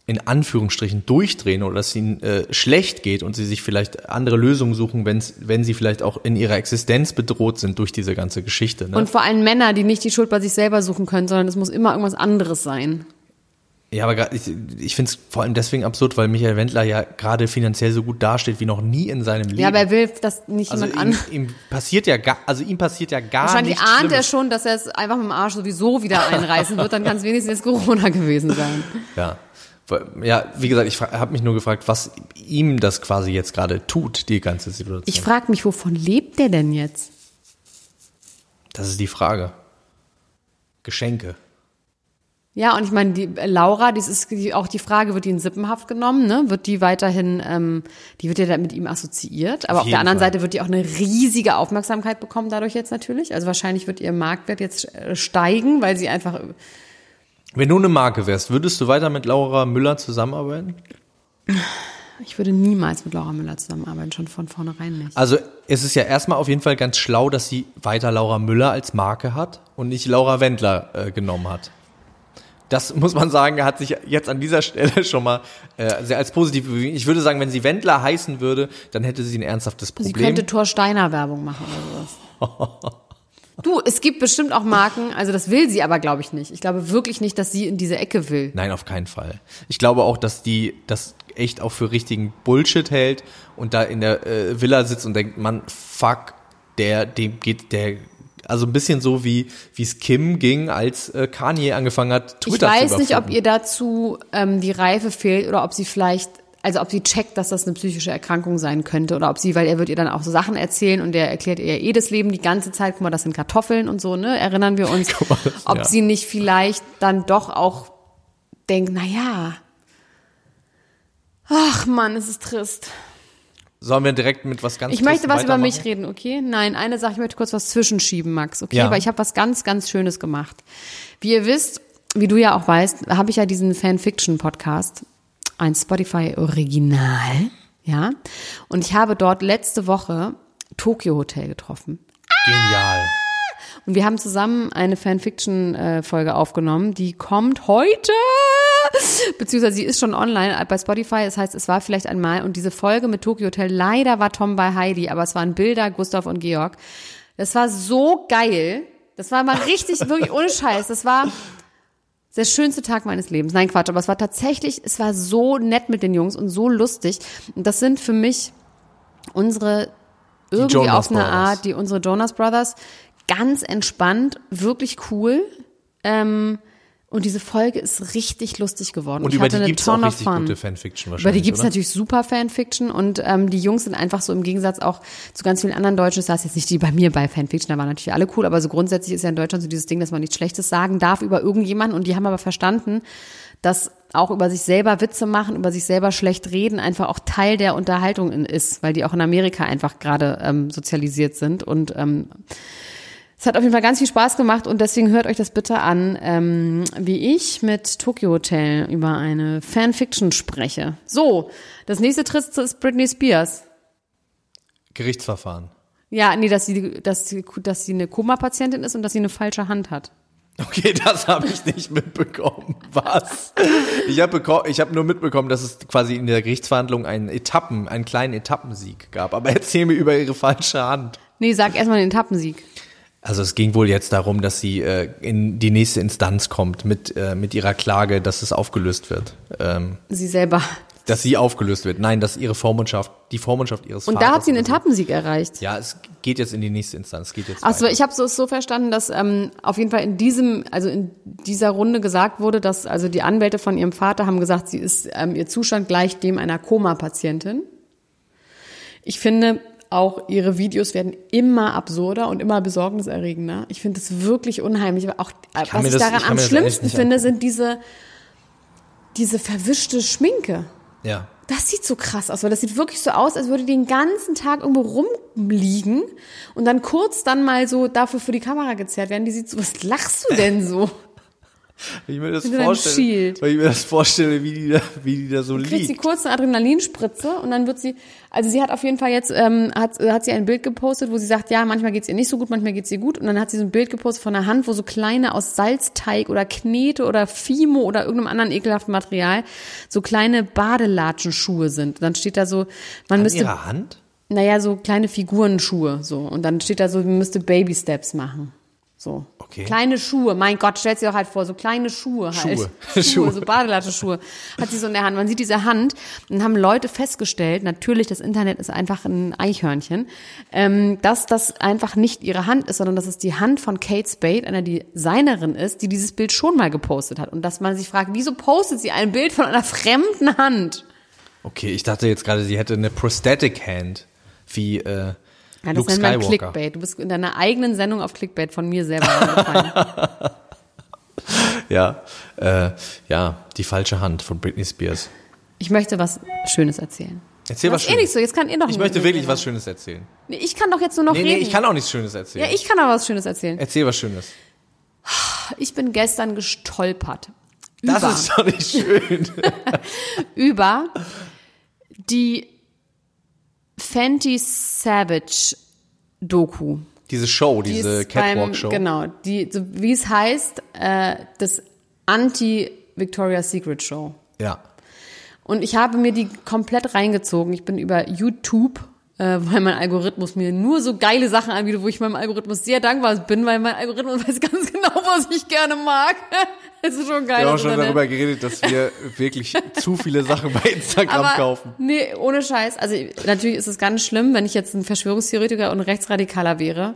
in Anführungsstrichen durchdrehen oder dass es ihnen äh, schlecht geht und sie sich vielleicht andere Lösungen suchen, wenn's, wenn sie vielleicht auch in ihrer Existenz bedroht sind durch diese ganze Geschichte. Ne? Und vor allem Männer, die nicht die Schuld bei sich selber suchen können, sondern es muss immer irgendwas anderes sein. Ja, aber grad- ich, ich finde es vor allem deswegen absurd, weil Michael Wendler ja gerade finanziell so gut dasteht wie noch nie in seinem Leben. Ja, aber er will, dass nicht also jemand ihm, an. ihm passiert ja gar, also ihm passiert ja gar Wahrscheinlich nichts ahnt er Schlimmes. schon, dass er es einfach mit dem Arsch sowieso wieder einreißen wird, dann kann es wenigstens Corona gewesen sein. Ja. Ja, wie gesagt, ich habe mich nur gefragt, was ihm das quasi jetzt gerade tut, die ganze Situation. Ich frage mich, wovon lebt der denn jetzt? das ist die Frage. Geschenke. Ja, und ich meine, die äh, Laura, das ist die, auch die Frage, wird die in Sippenhaft genommen, ne? Wird die weiterhin, ähm, die wird ja dann mit ihm assoziiert, aber Auf auf, der anderen Fall. Seite wird die auch eine riesige Aufmerksamkeit bekommen dadurch jetzt natürlich. Also wahrscheinlich wird ihr Marktwert jetzt äh, steigen, weil sie einfach Wenn du eine Marke wärst, würdest du weiter mit Laura Müller zusammenarbeiten? Ich würde niemals mit Laura Müller zusammenarbeiten, schon von vornherein nicht. Also es ist ja erstmal auf jeden Fall ganz schlau, dass sie weiter Laura Müller als Marke hat und nicht Laura Wendler äh, genommen hat. Das muss man sagen, hat sich jetzt an dieser Stelle schon mal äh, sehr als positiv bewiesen. Ich würde sagen, wenn sie Wendler heißen würde, dann hätte sie ein ernsthaftes Sie Problem. könnte Thor Steiner Werbung machen oder sowas. Du, es gibt bestimmt auch Marken, also das will sie aber, glaube ich, nicht. Ich glaube wirklich nicht, dass sie in diese Ecke will. Nein, auf keinen Fall. Ich glaube auch, dass die das echt auch für richtigen Bullshit hält und da in der äh, Villa sitzt und denkt, man, fuck, der, dem geht der, also ein bisschen so wie wie es Kim ging, als äh, Kanye angefangen hat, Twitter ich weiß zu nicht, ob ihr dazu ähm, die Reife fehlt oder ob sie vielleicht, also ob sie checkt, dass das eine psychische Erkrankung sein könnte oder ob sie, weil er wird ihr dann auch so Sachen erzählen und der erklärt ihr eh das Leben die ganze Zeit, guck mal, das sind Kartoffeln und so, ne? Erinnern wir uns, mal, ob ja. sie nicht vielleicht dann doch auch denkt, na ja, ach Mann, es ist trist. Sollen wir direkt mit was ganz Ich möchte was über mich reden, okay? Nein, eine Sache, ich möchte kurz was zwischenschieben, Max, okay? Ja. Weil ich habe was ganz, ganz Schönes gemacht. Wie ihr wisst, wie du ja auch weißt, habe ich ja diesen Fanfiction-Podcast, ein Spotify-Original, ja? Und ich habe dort letzte Woche Tokyo Hotel getroffen. Genial. Und wir haben zusammen eine Fanfiction-Folge aufgenommen, die kommt heute, beziehungsweise sie ist schon online bei Spotify. Das heißt, es war vielleicht einmal und diese Folge mit Tokyo Hotel, leider war Tom bei Heidi, aber es waren Bilder, Gustav und Georg. Das war so geil. Das war mal richtig, wirklich ohne Scheiß. Das war der schönste Tag meines Lebens. Nein, Quatsch, aber es war tatsächlich, es war so nett mit den Jungs und so lustig. Und das sind für mich unsere irgendwie Jonas auf eine Brothers. Art, die unsere Jonas Brothers, ganz entspannt, wirklich cool. Ähm, und diese Folge ist richtig lustig geworden. Und ich über hatte die eine gibt's auch richtig Fun. gute Fanfiction Über wahrscheinlich, die gibt's oder? natürlich super Fanfiction und ähm, die Jungs sind einfach so im Gegensatz auch zu ganz vielen anderen Deutschen, das heißt jetzt nicht die bei mir bei Fanfiction, da waren natürlich alle cool, aber so grundsätzlich ist ja in Deutschland so dieses Ding, dass man nichts Schlechtes sagen darf über irgendjemanden und die haben aber verstanden, dass auch über sich selber Witze machen, über sich selber schlecht reden, einfach auch Teil der Unterhaltung ist, weil die auch in Amerika einfach gerade ähm, sozialisiert sind und ähm, es hat auf jeden Fall ganz viel Spaß gemacht und deswegen hört euch das bitte an, ähm, wie ich mit Tokyo Hotel über eine Fanfiction spreche. So, das nächste Triste ist Britney Spears. Gerichtsverfahren. Ja, nee, dass sie, dass sie, dass sie eine Koma-Patientin ist und dass sie eine falsche Hand hat. Okay, das habe ich nicht mitbekommen. Was? Ich habe hab nur mitbekommen, dass es quasi in der Gerichtsverhandlung einen Etappen, einen kleinen Etappensieg gab. Aber erzähl mir über ihre falsche Hand. Nee, sag erstmal den Etappensieg. Also es ging wohl jetzt darum, dass sie äh, in die nächste Instanz kommt mit, äh, mit ihrer Klage, dass es aufgelöst wird. Ähm, Sie selber. dass sie aufgelöst wird. Nein, dass ihre Vormundschaft, die Vormundschaft ihres Und Vaters. da hat sie einen so. Etappensieg erreicht. Ja, es geht jetzt in die nächste Instanz. Es geht jetzt Achso, weiter. ich habe so, es so verstanden, dass ähm, auf jeden Fall in diesem, also in dieser Runde gesagt wurde, dass also die Anwälte von ihrem Vater haben gesagt, sie ist ähm, ihr Zustand gleich dem einer Koma-Patientin. Ich finde auch ihre Videos werden immer absurder und immer besorgniserregender. Ich finde es wirklich unheimlich. Aber auch äh, kann was ich das- daran ich am schlimmsten finde, sind diese diese verwischte Schminke. Ja. Das sieht so krass aus, weil das sieht wirklich so aus, als würde die den ganzen Tag irgendwo rumliegen und dann kurz dann mal so dafür für die Kamera gezerrt werden. Die sieht so, was lachst du denn so? Wenn ich mir das vorstelle, wenn ich mir das vorstelle, wie die da, wie die da so kriegt sie liegt. kurz eine Adrenalinspritze und dann wird sie, also sie hat auf jeden Fall jetzt, ähm, hat, hat sie ein Bild gepostet, wo sie sagt, ja, manchmal geht's ihr nicht so gut, manchmal geht's ihr gut und dann hat sie so ein Bild gepostet von einer Hand, wo so kleine aus Salzteig oder Knete oder Fimo oder irgendeinem anderen ekelhaften Material so kleine Badelatschenschuhe sind. Und dann steht da so, man In müsste, ihrer Hand? naja, so kleine Figurenschuhe so und dann steht da so, man müsste Baby Steps machen. So. Okay. Kleine Schuhe, mein Gott, stellt sich doch halt vor, so kleine Schuhe halt. Schuhe. Schuhe, Schuhe. so Badelatschenschuhe. Hat sie so in der Hand. Man sieht diese Hand und dann haben Leute festgestellt, natürlich, das Internet ist einfach ein Eichhörnchen, ähm, dass das einfach nicht ihre Hand ist, sondern dass es die Hand von Kate Spade, einer Designerin ist, die dieses Bild schon mal gepostet hat. Und dass man sich fragt, wieso postet sie ein Bild von einer fremden Hand? Okay, ich dachte jetzt gerade, sie hätte eine Prosthetic Hand. Wie, äh, Ja, das Luke nennt man Skywalker. Clickbait. Du bist in deiner eigenen Sendung auf Clickbait von mir selber angefallen. Ja, äh, ja, die falsche Hand von Britney Spears. Ich möchte was Schönes erzählen. Erzähl Das was ist eh nicht Schönes. so, jetzt kann ihr doch Ich möchte reden. wirklich was Schönes erzählen. Nee, Ich kann doch jetzt nur noch Nee, reden. nee, ich kann auch nichts Schönes erzählen. ja, ich kann aber was Schönes erzählen. Erzähl was Schönes. Ich bin gestern gestolpert. Das über, ist doch nicht schön. über die Fenty Savage Doku. diese Show, Die diese Catwalk-Show. Genau, die, so wie es heißt, äh, das Anti-Victoria's Secret Show. Ja. Und ich habe mir die komplett reingezogen. Ich bin über YouTube, äh, weil mein Algorithmus mir nur so geile Sachen anbietet, wo ich meinem Algorithmus sehr dankbar bin, weil mein Algorithmus weiß ganz genau, was ich gerne mag. Es ist schon geil. Wir haben auch das schon Internet. darüber geredet, dass wir wirklich zu viele Sachen bei Instagram Aber kaufen. nee, ohne Scheiß. Also natürlich ist es ganz schlimm, wenn ich jetzt ein Verschwörungstheoretiker und Rechtsradikaler wäre.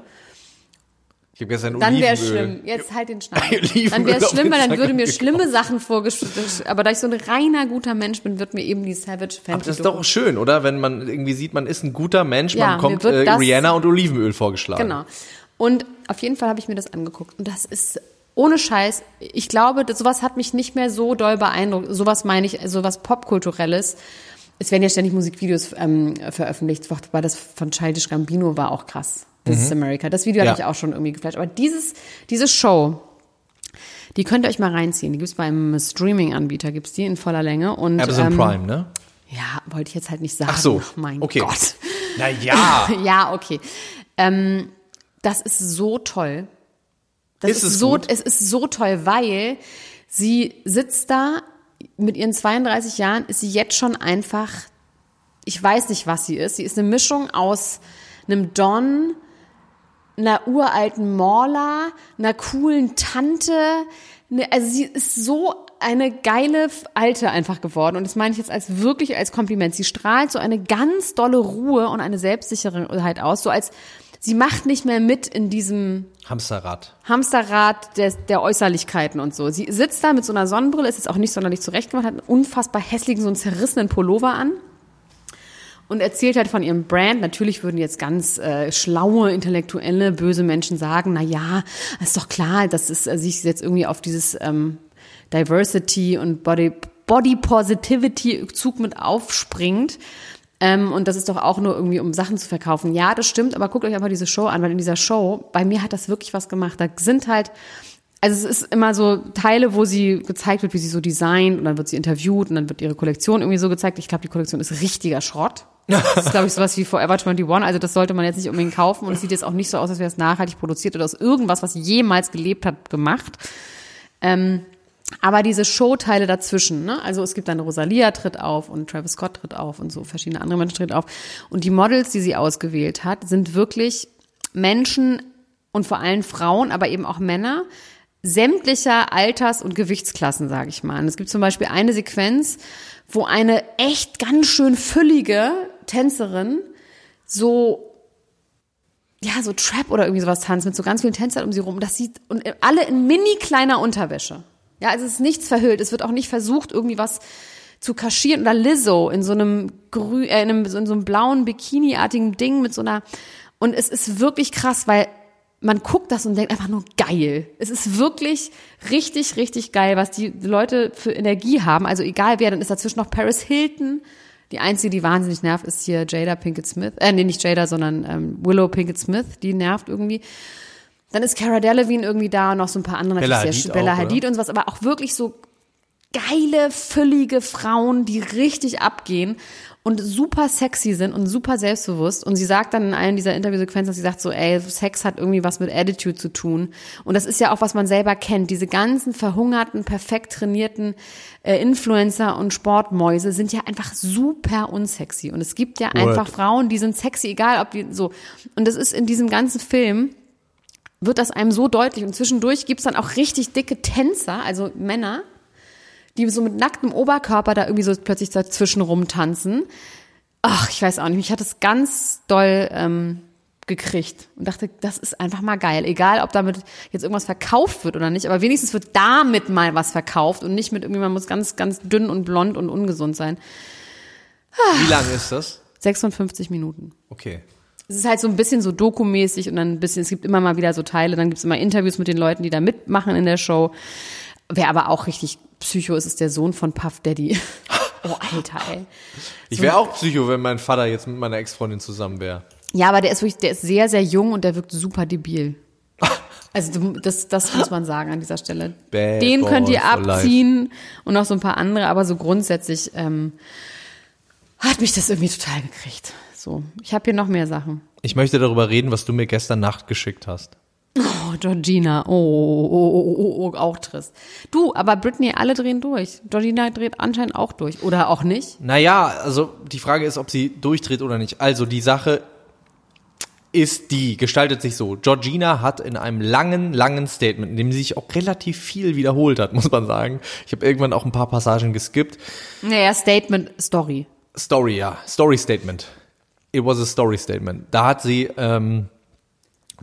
Ich habe gestern Dann wäre schlimm. Jetzt halt den. Olivenöl Dann wäre es schlimm, weil dann würde mir schlimme Sachen vorgeschlagen. Aber da ich so ein reiner guter Mensch bin, wird mir eben die Savage Fan. Aber das ist doch schön, oder? Wenn man irgendwie sieht, man ist ein guter Mensch, Ja, man wird äh, Rihanna und Olivenöl vorgeschlagen. Genau. Und auf jeden Fall habe ich mir das angeguckt. Und das ist ohne Scheiß. Ich glaube, das, sowas hat mich nicht mehr so doll beeindruckt. Sowas meine ich, sowas Popkulturelles. Es werden ja ständig Musikvideos ähm, veröffentlicht. Wobei das von Childish Gambino war auch krass. This is America. Das Video Mhm. Ja. habe ich auch schon irgendwie geflasht. Aber dieses, diese Show, die könnt ihr euch mal reinziehen. Die gibt's beim Streaming-Anbieter, gibt's die in voller Länge. Und, Amazon ähm, Prime, ne? Ja, wollte ich jetzt halt nicht sagen. Ach so. mein okay. Gott. Na ja. Ja, okay. Ähm, das ist so toll. Das Ist es so, gut? es ist so toll, weil sie sitzt da mit ihren 32 Jahren, ist sie jetzt schon einfach, ich weiß nicht, was sie ist. Sie ist eine Mischung aus einem Don, einer uralten Morla, einer coolen Tante. Ne, also sie ist so eine geile Alte einfach geworden. Und das meine ich jetzt als wirklich als Kompliment. Sie strahlt so eine ganz dolle Ruhe und eine Selbstsicherheit aus, so als sie macht nicht mehr mit in diesem Hamsterrad. Hamsterrad der, der Äußerlichkeiten und so. Sie sitzt da mit so einer Sonnenbrille, ist jetzt auch nicht sonderlich zurechtgemacht, hat einen unfassbar hässlichen, so einen zerrissenen Pullover an und erzählt halt von ihrem Brand. Natürlich würden jetzt ganz äh, schlaue, intellektuelle, böse Menschen sagen, na ja, ist doch klar, dass es äh, sich jetzt irgendwie auf dieses ähm, Diversity und Body, Body Positivity Zug mit aufspringt. Ähm, und das ist doch auch nur irgendwie, um Sachen zu verkaufen. Ja, das stimmt, aber guckt euch einfach diese Show an, weil in dieser Show, bei mir hat das wirklich was gemacht. Da sind halt, also es ist immer so Teile, wo sie gezeigt wird, wie sie so designt und dann wird sie interviewt und dann wird ihre Kollektion irgendwie so gezeigt. Ich glaube, die Kollektion ist richtiger Schrott. Das ist, glaube ich, sowas wie Forever 21. Also das sollte man jetzt nicht unbedingt kaufen und es sieht jetzt auch nicht so aus, als wäre es nachhaltig produziert oder aus irgendwas, was jemals gelebt hat, gemacht. Ähm, aber diese Showteile dazwischen, ne? also es gibt dann Rosalia tritt auf und Travis Scott tritt auf und so verschiedene andere Menschen treten auf. Und die Models, die sie ausgewählt hat, sind wirklich Menschen und vor allem Frauen, aber eben auch Männer sämtlicher Alters- und Gewichtsklassen, sage ich mal. Und es gibt zum Beispiel eine Sequenz, wo eine echt ganz schön füllige Tänzerin so ja, so Trap oder irgendwie sowas tanzt mit so ganz vielen Tänzern um sie rum. Das sieht und alle in mini kleiner Unterwäsche. Ja, also es ist nichts verhüllt. Es wird auch nicht versucht, irgendwie was zu kaschieren. Oder Lizzo in so einem grün, äh, in, einem, in so einem blauen Bikini-artigen Ding mit so einer. Und es ist wirklich krass, weil man guckt das und denkt einfach nur geil. Es ist wirklich richtig, richtig geil, was die Leute für Energie haben. Also egal wer, dann ist dazwischen noch Paris Hilton. Die einzige, die wahnsinnig nervt, ist hier Jada Pinkett Smith. Äh, nee, nicht Jada, sondern ähm, Willow Pinkett Smith. Die nervt irgendwie. Dann ist Cara Delevingne irgendwie da und noch so ein paar andere. Bella Hadid Bella auch, Hadid und sowas, aber auch wirklich so geile, füllige Frauen, die richtig abgehen und super sexy sind und super selbstbewusst. Und sie sagt dann in allen dieser Interviewsequenzen, dass sie sagt so, ey, Sex hat irgendwie was mit Attitude zu tun. Und das ist ja auch, was man selber kennt. Diese ganzen verhungerten, perfekt trainierten äh, Influencer und Sportmäuse sind ja einfach super unsexy. Und es gibt ja einfach Frauen, die sind sexy, egal ob die so. Und das ist in diesem ganzen Film, wird das einem so deutlich. Und zwischendurch gibt's dann auch richtig dicke Tänzer, also Männer, die so mit nacktem Oberkörper da irgendwie so plötzlich dazwischen rumtanzen. Ach, ich weiß auch nicht, mich hat es ganz doll ähm, gekriegt und dachte, das ist einfach mal geil. Egal, ob damit jetzt irgendwas verkauft wird oder nicht, aber wenigstens wird damit mal was verkauft und nicht mit irgendwie, man muss ganz, ganz dünn und blond und ungesund sein. Wie lang ist das? 56 Minuten. Okay. Es ist halt so ein bisschen so dokumäßig und dann ein bisschen, es gibt immer mal wieder so Teile, dann gibt es immer Interviews mit den Leuten, die da mitmachen in der Show. Wer aber auch richtig Psycho ist, ist der Sohn von Puff Daddy. Oh, Alter, ey. Ich wäre auch Psycho, wenn mein Vater jetzt mit meiner Ex-Freundin zusammen wäre. Ja, aber der ist wirklich, der ist sehr, sehr jung und der wirkt super debil. Also das, das muss man sagen an dieser Stelle. Bad Den könnt ihr abziehen und noch so ein paar andere, aber so grundsätzlich ähm, hat mich das irgendwie total gekriegt. So, ich habe hier noch mehr Sachen. Ich möchte darüber reden, was du mir gestern Nacht geschickt hast. Oh, Georgina. Oh, oh, oh, oh, oh, oh, auch trist. Du, aber Britney, alle drehen durch. Georgina dreht anscheinend auch durch. Oder auch nicht. Naja, also die Frage ist, ob sie durchdreht oder nicht. Also die Sache ist die, gestaltet sich so. Georgina hat in einem langen, langen Statement, in dem sie sich auch relativ viel wiederholt hat, muss man sagen. Ich habe irgendwann auch ein paar Passagen geskippt. Naja, Statement, Story. Story, ja. Story Statement. It was a Story Statement. Da hat sie ähm,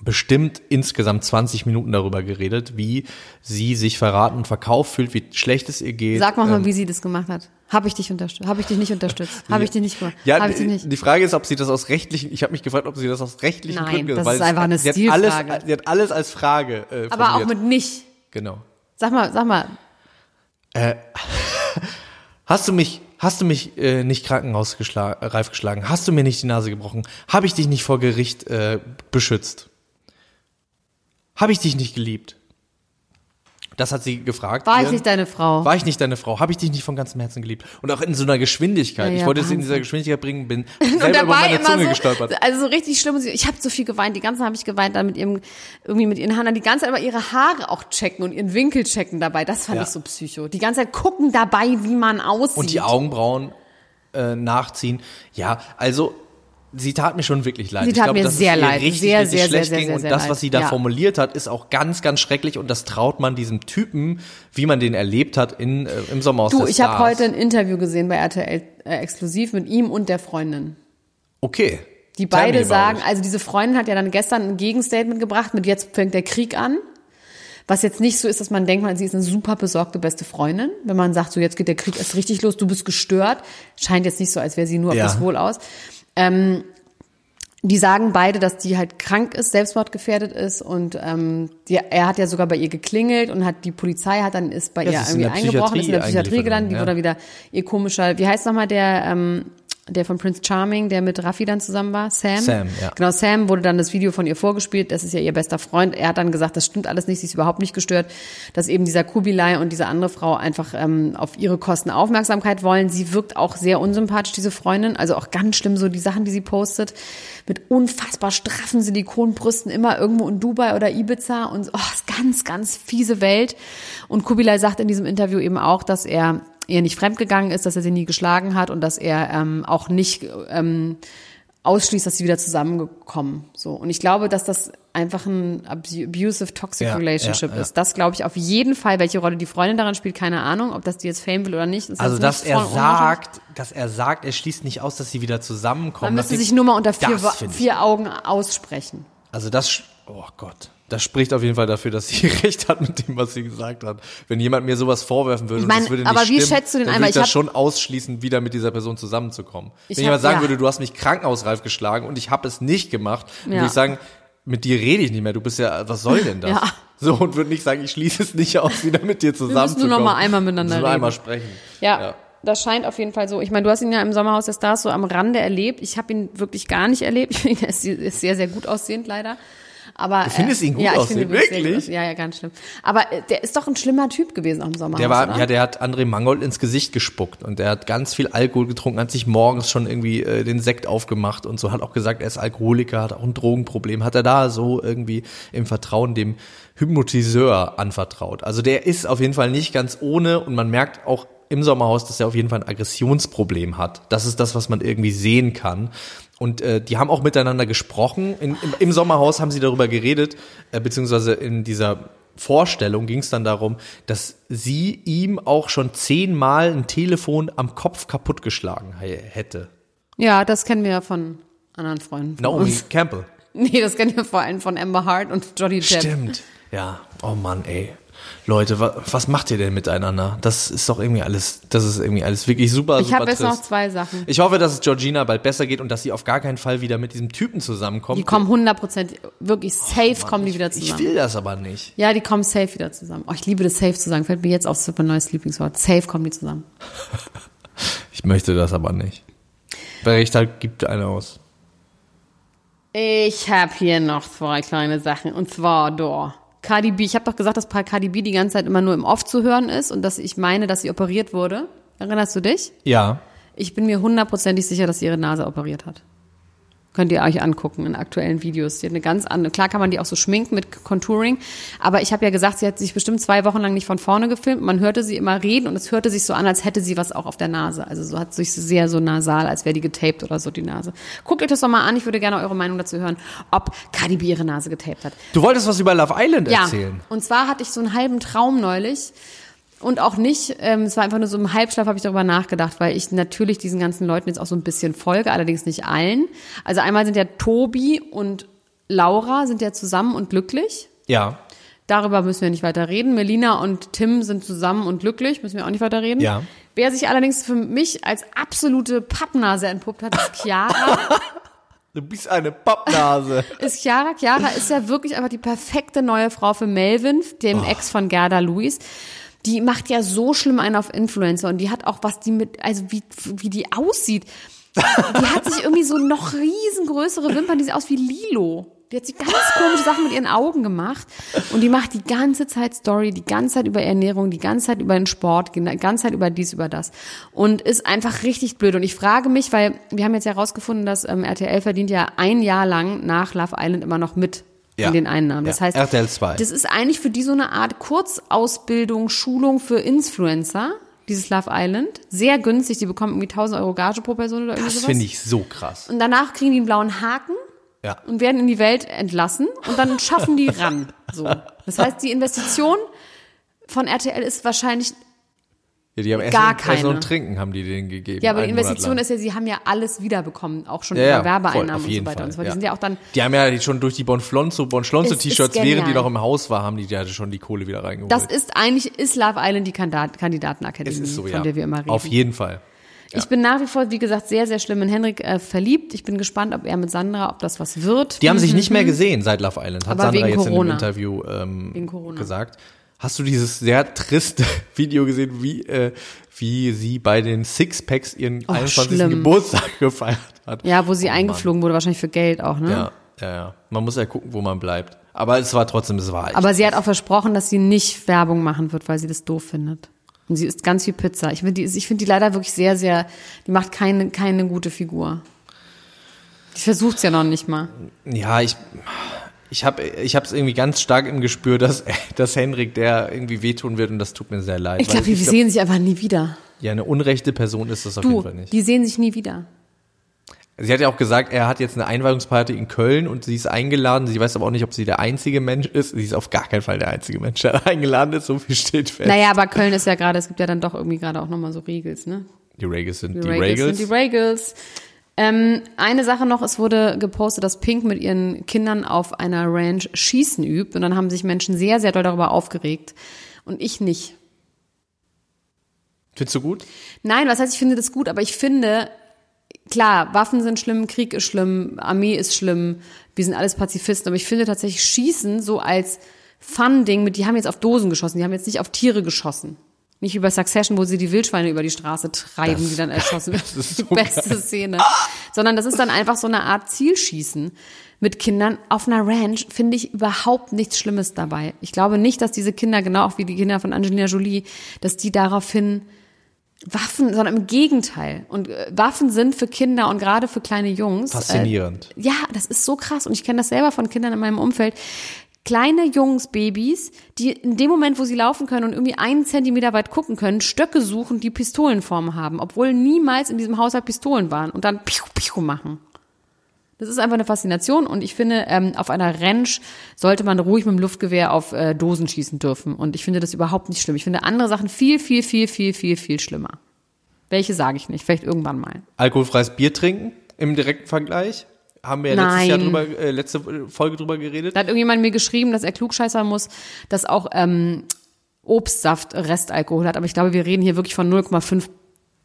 bestimmt insgesamt 20 Minuten darüber geredet, wie sie sich verraten und verkauft fühlt, wie schlecht es ihr geht. Sag mal, mal Ähm, wie sie das gemacht hat. Habe ich dich unterstützt? Habe ich dich nicht unterstützt? Habe ich dich nicht gemacht? Ja, ich dich nicht? die Frage ist, ob sie das aus rechtlichen, ich habe mich gefragt, ob sie das aus rechtlichen Nein, Gründen, das ist einfach eine sie hat Stilfrage. alles, sie hat alles als Frage äh, Aber auch mit nicht. Genau. Sag mal, sag mal. Hast du mich, hast du mich äh, nicht krankenhausreif geschlagen? Hast du mir nicht die Nase gebrochen? Habe ich dich nicht vor Gericht äh, beschützt? Habe ich dich nicht geliebt? Das hat sie gefragt. War ich nicht deine Frau? War ich nicht deine Frau? Habe ich dich nicht von ganzem Herzen geliebt? Und auch in so einer Geschwindigkeit. Ja, ich wollte es in Wahnsinn. dieser Geschwindigkeit bringen, bin und selber über meine Zunge so, gestolpert. also so richtig schlimm. Ich habe so viel geweint. Die ganze Zeit habe ich geweint, dann mit ihrem, irgendwie mit ihren Haaren. Die ganze Zeit aber ihre Haare auch checken und ihren Winkel checken dabei. Das fand Ja. ich so psycho. Die ganze Zeit gucken dabei, wie man aussieht. Und die Augenbrauen äh, nachziehen. Ja, also sie tat mir schon wirklich leid. Sie ich tat glaube, mir dass sehr leid. richtig, Sehr, richtig sehr, schlecht sehr, ging. sehr, und sehr das, was sie da Ja. formuliert hat, ist auch ganz, ganz schrecklich. Und das traut man diesem Typen, wie man den erlebt hat in, äh, im Sommerhaus Du, ich habe heute ein Interview gesehen bei RTL äh, exklusiv mit ihm und der Freundin. Okay. Die beide sagen, also diese Freundin hat ja dann gestern ein Gegenstatement gebracht mit jetzt fängt der Krieg an. Was jetzt nicht so ist, dass man denkt, man, sie ist eine super besorgte beste Freundin. Wenn man sagt, so jetzt geht der Krieg erst richtig los, du bist gestört. Scheint jetzt nicht so, als wäre sie nur auf Ja. das Wohl aus. Ähm, die sagen beide, dass die halt krank ist, selbstmordgefährdet ist und ähm, die, er hat ja sogar bei ihr geklingelt und hat die Polizei hat dann ist bei Ja, ihr ist irgendwie eingebrochen, ist in der Psychiatrie gelandet, die worden, wurde wieder ihr komischer, wie heißt nochmal der ähm, der von Prince Charming, der mit Raffi dann zusammen war, Sam. Sam, ja. Genau, Sam wurde dann das Video von ihr vorgespielt, das ist ja ihr bester Freund. Er hat dann gesagt, das stimmt alles nicht, sie ist überhaupt nicht gestört, dass eben dieser Kubilai und diese andere Frau einfach ähm, auf ihre Kosten Aufmerksamkeit wollen. Sie wirkt auch sehr unsympathisch, diese Freundin, also auch ganz schlimm so die Sachen, die sie postet, mit unfassbar straffen Silikonbrüsten, immer irgendwo in Dubai oder Ibiza und oh, ist ganz, ganz fiese Welt. Und Kubilai sagt in diesem Interview eben auch, dass er ihr nicht fremdgegangen ist, dass er sie nie geschlagen hat und dass er ähm, auch nicht ähm, ausschließt, dass sie wieder zusammengekommen. So und ich glaube, dass das einfach ein abu- abusive toxic Ja, relationship ja, ja. ist. Das glaube ich auf jeden Fall. Welche Rolle die Freundin daran spielt, keine Ahnung. Ob das die jetzt Fame will oder nicht. ist Also, dass er sagt, dass er sagt, er schließt nicht aus, dass sie wieder zusammenkommen. Man müsste sich nur mal unter vier, vier Augen aussprechen. Also das, oh Gott, das spricht auf jeden Fall dafür, dass sie recht hat mit dem, was sie gesagt hat. Wenn jemand mir sowas vorwerfen würde, Ich und mein, das würde nicht aber wie stimmen, schätzt du den dann würde Weil ich ich das schon ausschließen, wieder mit dieser Person zusammenzukommen. Ich Wenn jemand hab- sagen ja. würde, du hast mich krankenhausreif geschlagen und ich habe es nicht gemacht, dann Ja. würde ich sagen, mit dir rede ich nicht mehr. Du bist ja, was soll denn das? Ja. So und würde nicht sagen, ich schließe es nicht aus, wieder mit dir zusammenzukommen. nur noch mal einmal miteinander Wir müssen nur reden. einmal sprechen. Ja, das scheint auf jeden Fall so. Ich meine, du hast ihn ja im Sommerhaus der Stars so am Rande erlebt. Ich habe ihn wirklich gar nicht erlebt. Ich finde, er ist sehr, sehr gut aussehend leider. Aber, Du findest ihn gut ja, ich aussehen? Wirklich? Ja, ja, ganz schlimm. Aber äh, der ist doch ein schlimmer Typ gewesen auch im Sommerhaus, Der war, oder? ja, der hat André Mangold ins Gesicht gespuckt und der hat ganz viel Alkohol getrunken, hat sich morgens schon irgendwie äh, den Sekt aufgemacht und so, hat auch gesagt, er ist Alkoholiker, hat auch ein Drogenproblem, hat er da so irgendwie im Vertrauen dem Hypnotiseur anvertraut. Also der ist auf jeden Fall nicht ganz ohne und man merkt auch im Sommerhaus, dass er auf jeden Fall ein Aggressionsproblem hat. Das ist das, was man irgendwie sehen kann. Und äh, die haben auch miteinander gesprochen. In, im, Im Sommerhaus haben sie darüber geredet, äh, beziehungsweise in dieser Vorstellung ging es dann darum, dass sie ihm auch schon zehnmal ein Telefon am Kopf kaputtgeschlagen hätte. ja, das kennen wir ja von anderen Freunden. Von Naomi uns. Campbell. Nee, das kennen wir vor allem von Amber Hart und Johnny Depp. Stimmt. Ja. Oh Mann, ey. Leute, wa was macht ihr denn miteinander? Das ist doch irgendwie alles, das ist irgendwie alles wirklich super, Ich super habe jetzt noch zwei Sachen. Ich hoffe, dass es Georgina bald besser geht und dass sie auf gar keinen Fall wieder mit diesem Typen zusammenkommt. Die kommen 100% wirklich safe kommen die wieder ich zusammen. will das aber nicht. Ja, die kommen safe wieder zusammen. Oh, ich liebe das safe zu sagen. Fällt mir jetzt auf, das wird mein neues Lieblingswort. Safe kommen die zusammen. Ich möchte das aber nicht. Wer recht hat, gibt eine aus. Ich habe hier noch zwei kleine Sachen. Und zwar da. Cardi B. Ich habe doch gesagt, dass Cardi B die ganze Zeit immer nur im Off zu hören ist und dass ich meine, dass sie operiert wurde. Erinnerst du dich? Ja. Ich bin mir hundertprozentig sicher, dass sie ihre Nase operiert hat. Könnt ihr euch angucken in aktuellen Videos. Die hat eine ganz andere, klar kann man die auch so schminken mit Contouring, aber ich habe ja gesagt, sie hat sich bestimmt zwei Wochen lang nicht von vorne gefilmt. Man hörte sie immer reden und es hörte sich so an, als hätte sie was auch auf der Nase. Also so hat sich sehr so nasal, als wäre die getaped oder so die Nase. Guckt euch das doch mal an. Ich würde gerne eure Meinung dazu hören, ob Cardi B ihre Nase getaped hat. Du wolltest was über Love Island Ja, erzählen. und zwar hatte ich so einen halben Traum neulich und auch nicht, ähm, es war einfach nur so im Halbschlaf habe ich darüber nachgedacht, weil ich natürlich diesen ganzen Leuten jetzt auch so ein bisschen folge, allerdings nicht allen. Also einmal sind ja Tobi und Laura sind ja zusammen und glücklich. Ja. Darüber müssen wir nicht weiter reden. Melina und Tim sind zusammen und glücklich, müssen wir auch nicht weiter reden. Ja. Wer sich allerdings für mich als absolute Pappnase entpuppt hat, ist Chiara. Du bist eine Pappnase. ist Chiara. Chiara ist ja wirklich einfach die perfekte neue Frau für Melvin, dem Oh. Ex von Gerda Luis. Die macht ja so schlimm einen auf Influencer und die hat auch was die mit, also wie, wie die aussieht. Die hat sich irgendwie so noch riesengrößere Wimpern, die sieht aus wie Lilo. Die hat sich ganz komische Sachen mit ihren Augen gemacht und die macht die ganze Zeit Story, die ganze Zeit über Ernährung, die ganze Zeit über den Sport, die ganze Zeit über dies, über das und ist einfach richtig blöd. Und ich frage mich, weil wir haben jetzt ja herausgefunden, dass ähm, RTL verdient ja ein Jahr lang nach Love Island immer noch mit Ja. in den Einnahmen. Das Ja, heißt, RTL 2. das ist eigentlich für die so eine Art Kurzausbildung, Schulung für Influencer, dieses Love Island. Sehr günstig, die bekommen irgendwie 1000 Euro Gage pro Person oder irgendwie Das finde ich so krass. Und danach kriegen die einen blauen Haken Ja. und werden in die Welt entlassen und dann schaffen die ran. So. Das heißt, die Investition von RTL ist wahrscheinlich, ja die haben Essen, gar und- Essen keine. und Trinken haben die denen gegeben. ja, aber die Investition ist ja, sie haben ja alles wiederbekommen, auch schon ja, ja, Werbeeinnahmen und so weiter Fall, und so ja. Die sind ja auch dann, Die haben ja schon durch die Bonflonzo, Bonschlonzo Es ist T-Shirts, während die noch im Haus war, haben die ja schon die Kohle wieder reingeholt. das ist eigentlich, ist Love Island die Kandidat Kandidatenakademie, so, von ja. der wir immer reden. Auf jeden Fall. Ich bin nach wie vor, wie gesagt, sehr, sehr schlimm in Henrik äh, verliebt. Ich bin gespannt, ob er mit Sandra, ob das was wird. Die haben sich nicht mehr gesehen seit Love Island, hat Mhm. Aber Sandra jetzt in Corona. einem Interview ähm, gesagt. Hast du dieses sehr triste Video gesehen, wie, äh, wie sie bei den Sixpacks ihren Oh, 21. schlimm. Geburtstag gefeiert hat? Ja, wo sie Oh, Mann. eingeflogen wurde, wahrscheinlich für Geld auch, ne? Ja, ja, ja. Man muss ja gucken, wo man bleibt. Aber es war trotzdem, es war echt. Aber sie hat auch versprochen, dass sie nicht Werbung machen wird, weil sie das doof findet. Und sie isst ganz viel Pizza. Ich finde die, ich finde die leider wirklich sehr, sehr, die macht keine, keine gute Figur. Die versucht's ja noch nicht mal. Ja, ich, ich habe ich es irgendwie ganz stark im Gespür, dass, dass Henrik der irgendwie wehtun wird und das tut mir sehr leid. Ich glaube, wir glaub, sehen sich einfach nie wieder. Ja, eine unrechte Person ist das auf jeden Fall nicht. die sehen sich nie wieder. Sie hat ja auch gesagt, er hat jetzt eine Einweihungsparty in Köln und sie ist eingeladen. Sie weiß aber auch nicht, ob sie der einzige Mensch ist. Sie ist auf gar keinen Fall der einzige Mensch, der eingeladen ist. So viel steht fest. Naja, aber Köln ist ja gerade, es gibt ja dann doch irgendwie gerade auch nochmal so Regels, ne? Die Regels sind die, Die Regels. Regels sind die Regels. Ähm, eine Sache noch, es wurde gepostet, dass Pink mit ihren Kindern auf einer Ranch Schießen übt. Und dann haben sich Menschen sehr, sehr doll darüber aufgeregt. Und ich nicht. Findest du gut? Nein, was heißt, ich finde das gut, aber ich finde, klar, Waffen sind schlimm, Krieg ist schlimm, Armee ist schlimm, wir sind alles Pazifisten, aber ich finde tatsächlich Schießen so als Fun-Ding mit, die haben jetzt auf Dosen geschossen, die haben jetzt nicht auf Tiere geschossen. Nicht über Succession, wo sie die Wildschweine über die Straße treiben, die dann erschossen werden. Das ist die beste Szene. Sondern das ist dann einfach so eine Art Zielschießen mit Kindern auf einer Ranch finde ich überhaupt nichts Schlimmes dabei. Ich glaube nicht, dass diese Kinder, genau auch wie die Kinder von Angelina Jolie, dass die daraufhin Waffen, sondern im Gegenteil. Und äh, Waffen sind für Kinder und gerade für kleine Jungs. Faszinierend. Äh, ja, das ist so krass. Und ich kenne das selber von Kindern in meinem Umfeld. Kleine Jungs, Babys, die in dem Moment, wo sie laufen können und irgendwie einen Zentimeter weit gucken können, Stöcke suchen, die Pistolenform haben, obwohl niemals in diesem Haushalt Pistolen waren und dann piu, piu machen. Das ist einfach eine Faszination und ich finde, ähm, auf einer Ranch sollte man ruhig mit dem Luftgewehr auf äh, Dosen schießen dürfen. Und ich finde das überhaupt nicht schlimm. Ich finde andere Sachen viel, viel, viel, viel, viel, viel schlimmer. Welche sage ich nicht, vielleicht irgendwann mal. Alkoholfreies Bier trinken im direkten Vergleich? Haben wir ja letztes Nein. Jahr drüber, äh, letzte Folge drüber geredet. Da hat irgendjemand mir geschrieben, dass er klugscheißer muss, dass auch ähm, Obstsaft Restalkohol hat. Aber ich glaube, wir reden hier wirklich von 0,5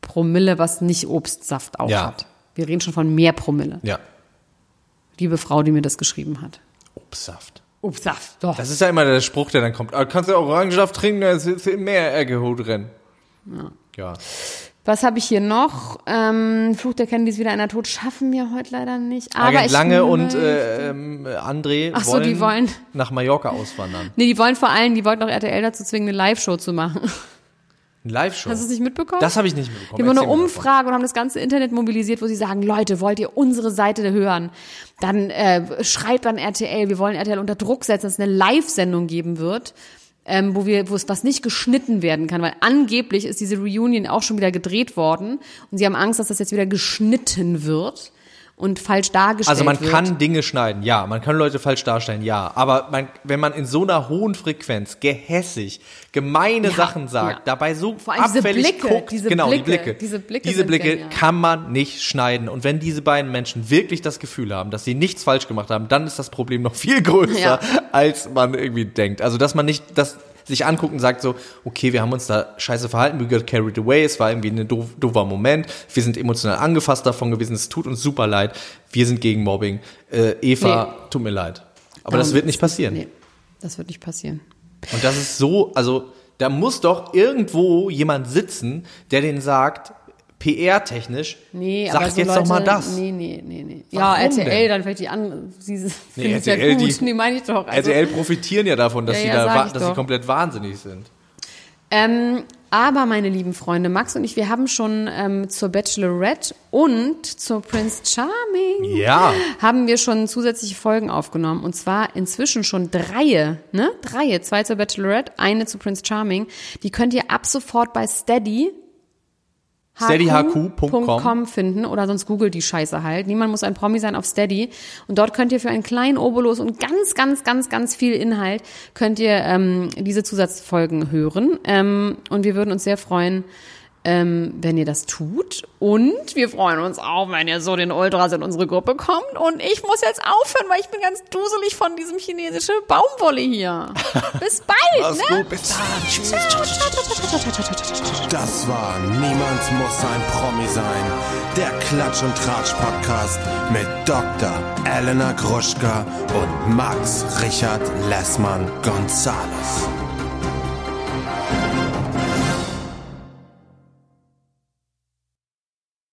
Promille, was nicht Obstsaft auch Ja. hat. Wir reden schon von mehr Promille. Ja. Liebe Frau, die mir das geschrieben hat. Obstsaft. Obstsaft, doch. Das ist ja immer der Spruch, der dann kommt. Ah, kannst du Orangensaft trinken, da ist ist mehr Alkohol drin. Ja. ja. Was habe ich hier noch? Ähm, Fluch der Kennedys wieder einer Tod schaffen wir heute leider nicht. Aber Agent Lange und äh, ähm, André Ach so, wollen, die wollen- nach Mallorca auswandern. Nee, die wollen vor allem, die wollten auch RTL dazu zwingen, eine Live-Show zu machen. Ein Live-Show. Hast du es nicht mitbekommen? Das habe ich nicht mitbekommen. Die haben eine mir davon. Umfrage und haben das ganze Internet mobilisiert, wo sie sagen, Leute, wollt ihr unsere Seite hören? Dann äh, schreibt an RTL, wir wollen RTL unter Druck setzen, dass es eine Live-Sendung geben wird, ähm, wo wir, wo es was nicht geschnitten werden kann, weil angeblich ist diese Reunion auch schon wieder gedreht worden und sie haben Angst, dass das jetzt wieder geschnitten wird und falsch dargestellt Also man wird. kann Dinge schneiden, ja. Man kann Leute falsch darstellen, ja. Aber man, wenn man in so einer hohen Frequenz gehässig, gemeine Ja, Sachen sagt, ja. dabei so Vor allem diese abfällig Blicke, guckt, diese genau, die Blicke, Blicke, diese Blicke diese Blicke genial. kann man nicht schneiden. Und wenn diese beiden Menschen wirklich das Gefühl haben, dass sie nichts falsch gemacht haben, dann ist das Problem noch viel größer, Ja. als man irgendwie denkt. Also dass man nicht das sich anguckt und sagt so, okay, wir haben uns da scheiße verhalten, we got carried away, es war irgendwie ein doof, doofer Moment, wir sind emotional angefasst davon gewesen, es tut uns super leid, wir sind gegen Mobbing. Äh, Eva, tut mir leid. Aber das Darum wird nicht passieren. Nee, das wird nicht passieren. Und das ist so, also da muss doch irgendwo jemand sitzen, der den sagt, PR-technisch, Nee, sagt aber so jetzt Leute, doch mal das. Nee, nee, nee, nee. Ja, RTL, denn? dann vielleicht die anderen, sie Nee, es ja RTL, gut, die- die, meine ich doch. Also, RTL profitieren ja davon, dass Ja, sie ja, da, dass sie komplett wahnsinnig sind. Ähm, aber meine lieben Freunde, Max und ich, wir haben schon ähm, zur Bachelorette und zur Prince Charming Ja. haben wir schon zusätzliche Folgen aufgenommen. Und zwar inzwischen schon drei, ne? Drei. Zwei zur Bachelorette, eine zu Prince Charming. Die könnt ihr ab sofort bei Steady steadyhq.com. .com finden oder sonst googelt die Scheiße halt. Niemand muss ein Promi sein auf Steady. Und dort könnt ihr für einen kleinen Obolus und ganz, ganz, ganz, ganz viel Inhalt könnt ihr ähm, diese Zusatzfolgen hören. Ähm, und wir würden uns sehr freuen, ähm, wenn ihr das tut. Und wir freuen uns auch, wenn ihr so den Ultras in unsere Gruppe kommt. Und ich muss jetzt aufhören, weil ich bin ganz duselig von diesem chinesischen Baumwolle hier. Bis bald, Mach's ne? gut, bis dann. Tschüss. Das war Niemand muss ein Promi sein. Der Klatsch und Tratsch Podcast mit Dr. Elena Gruschka und Max Richard Lessmann Gonzales.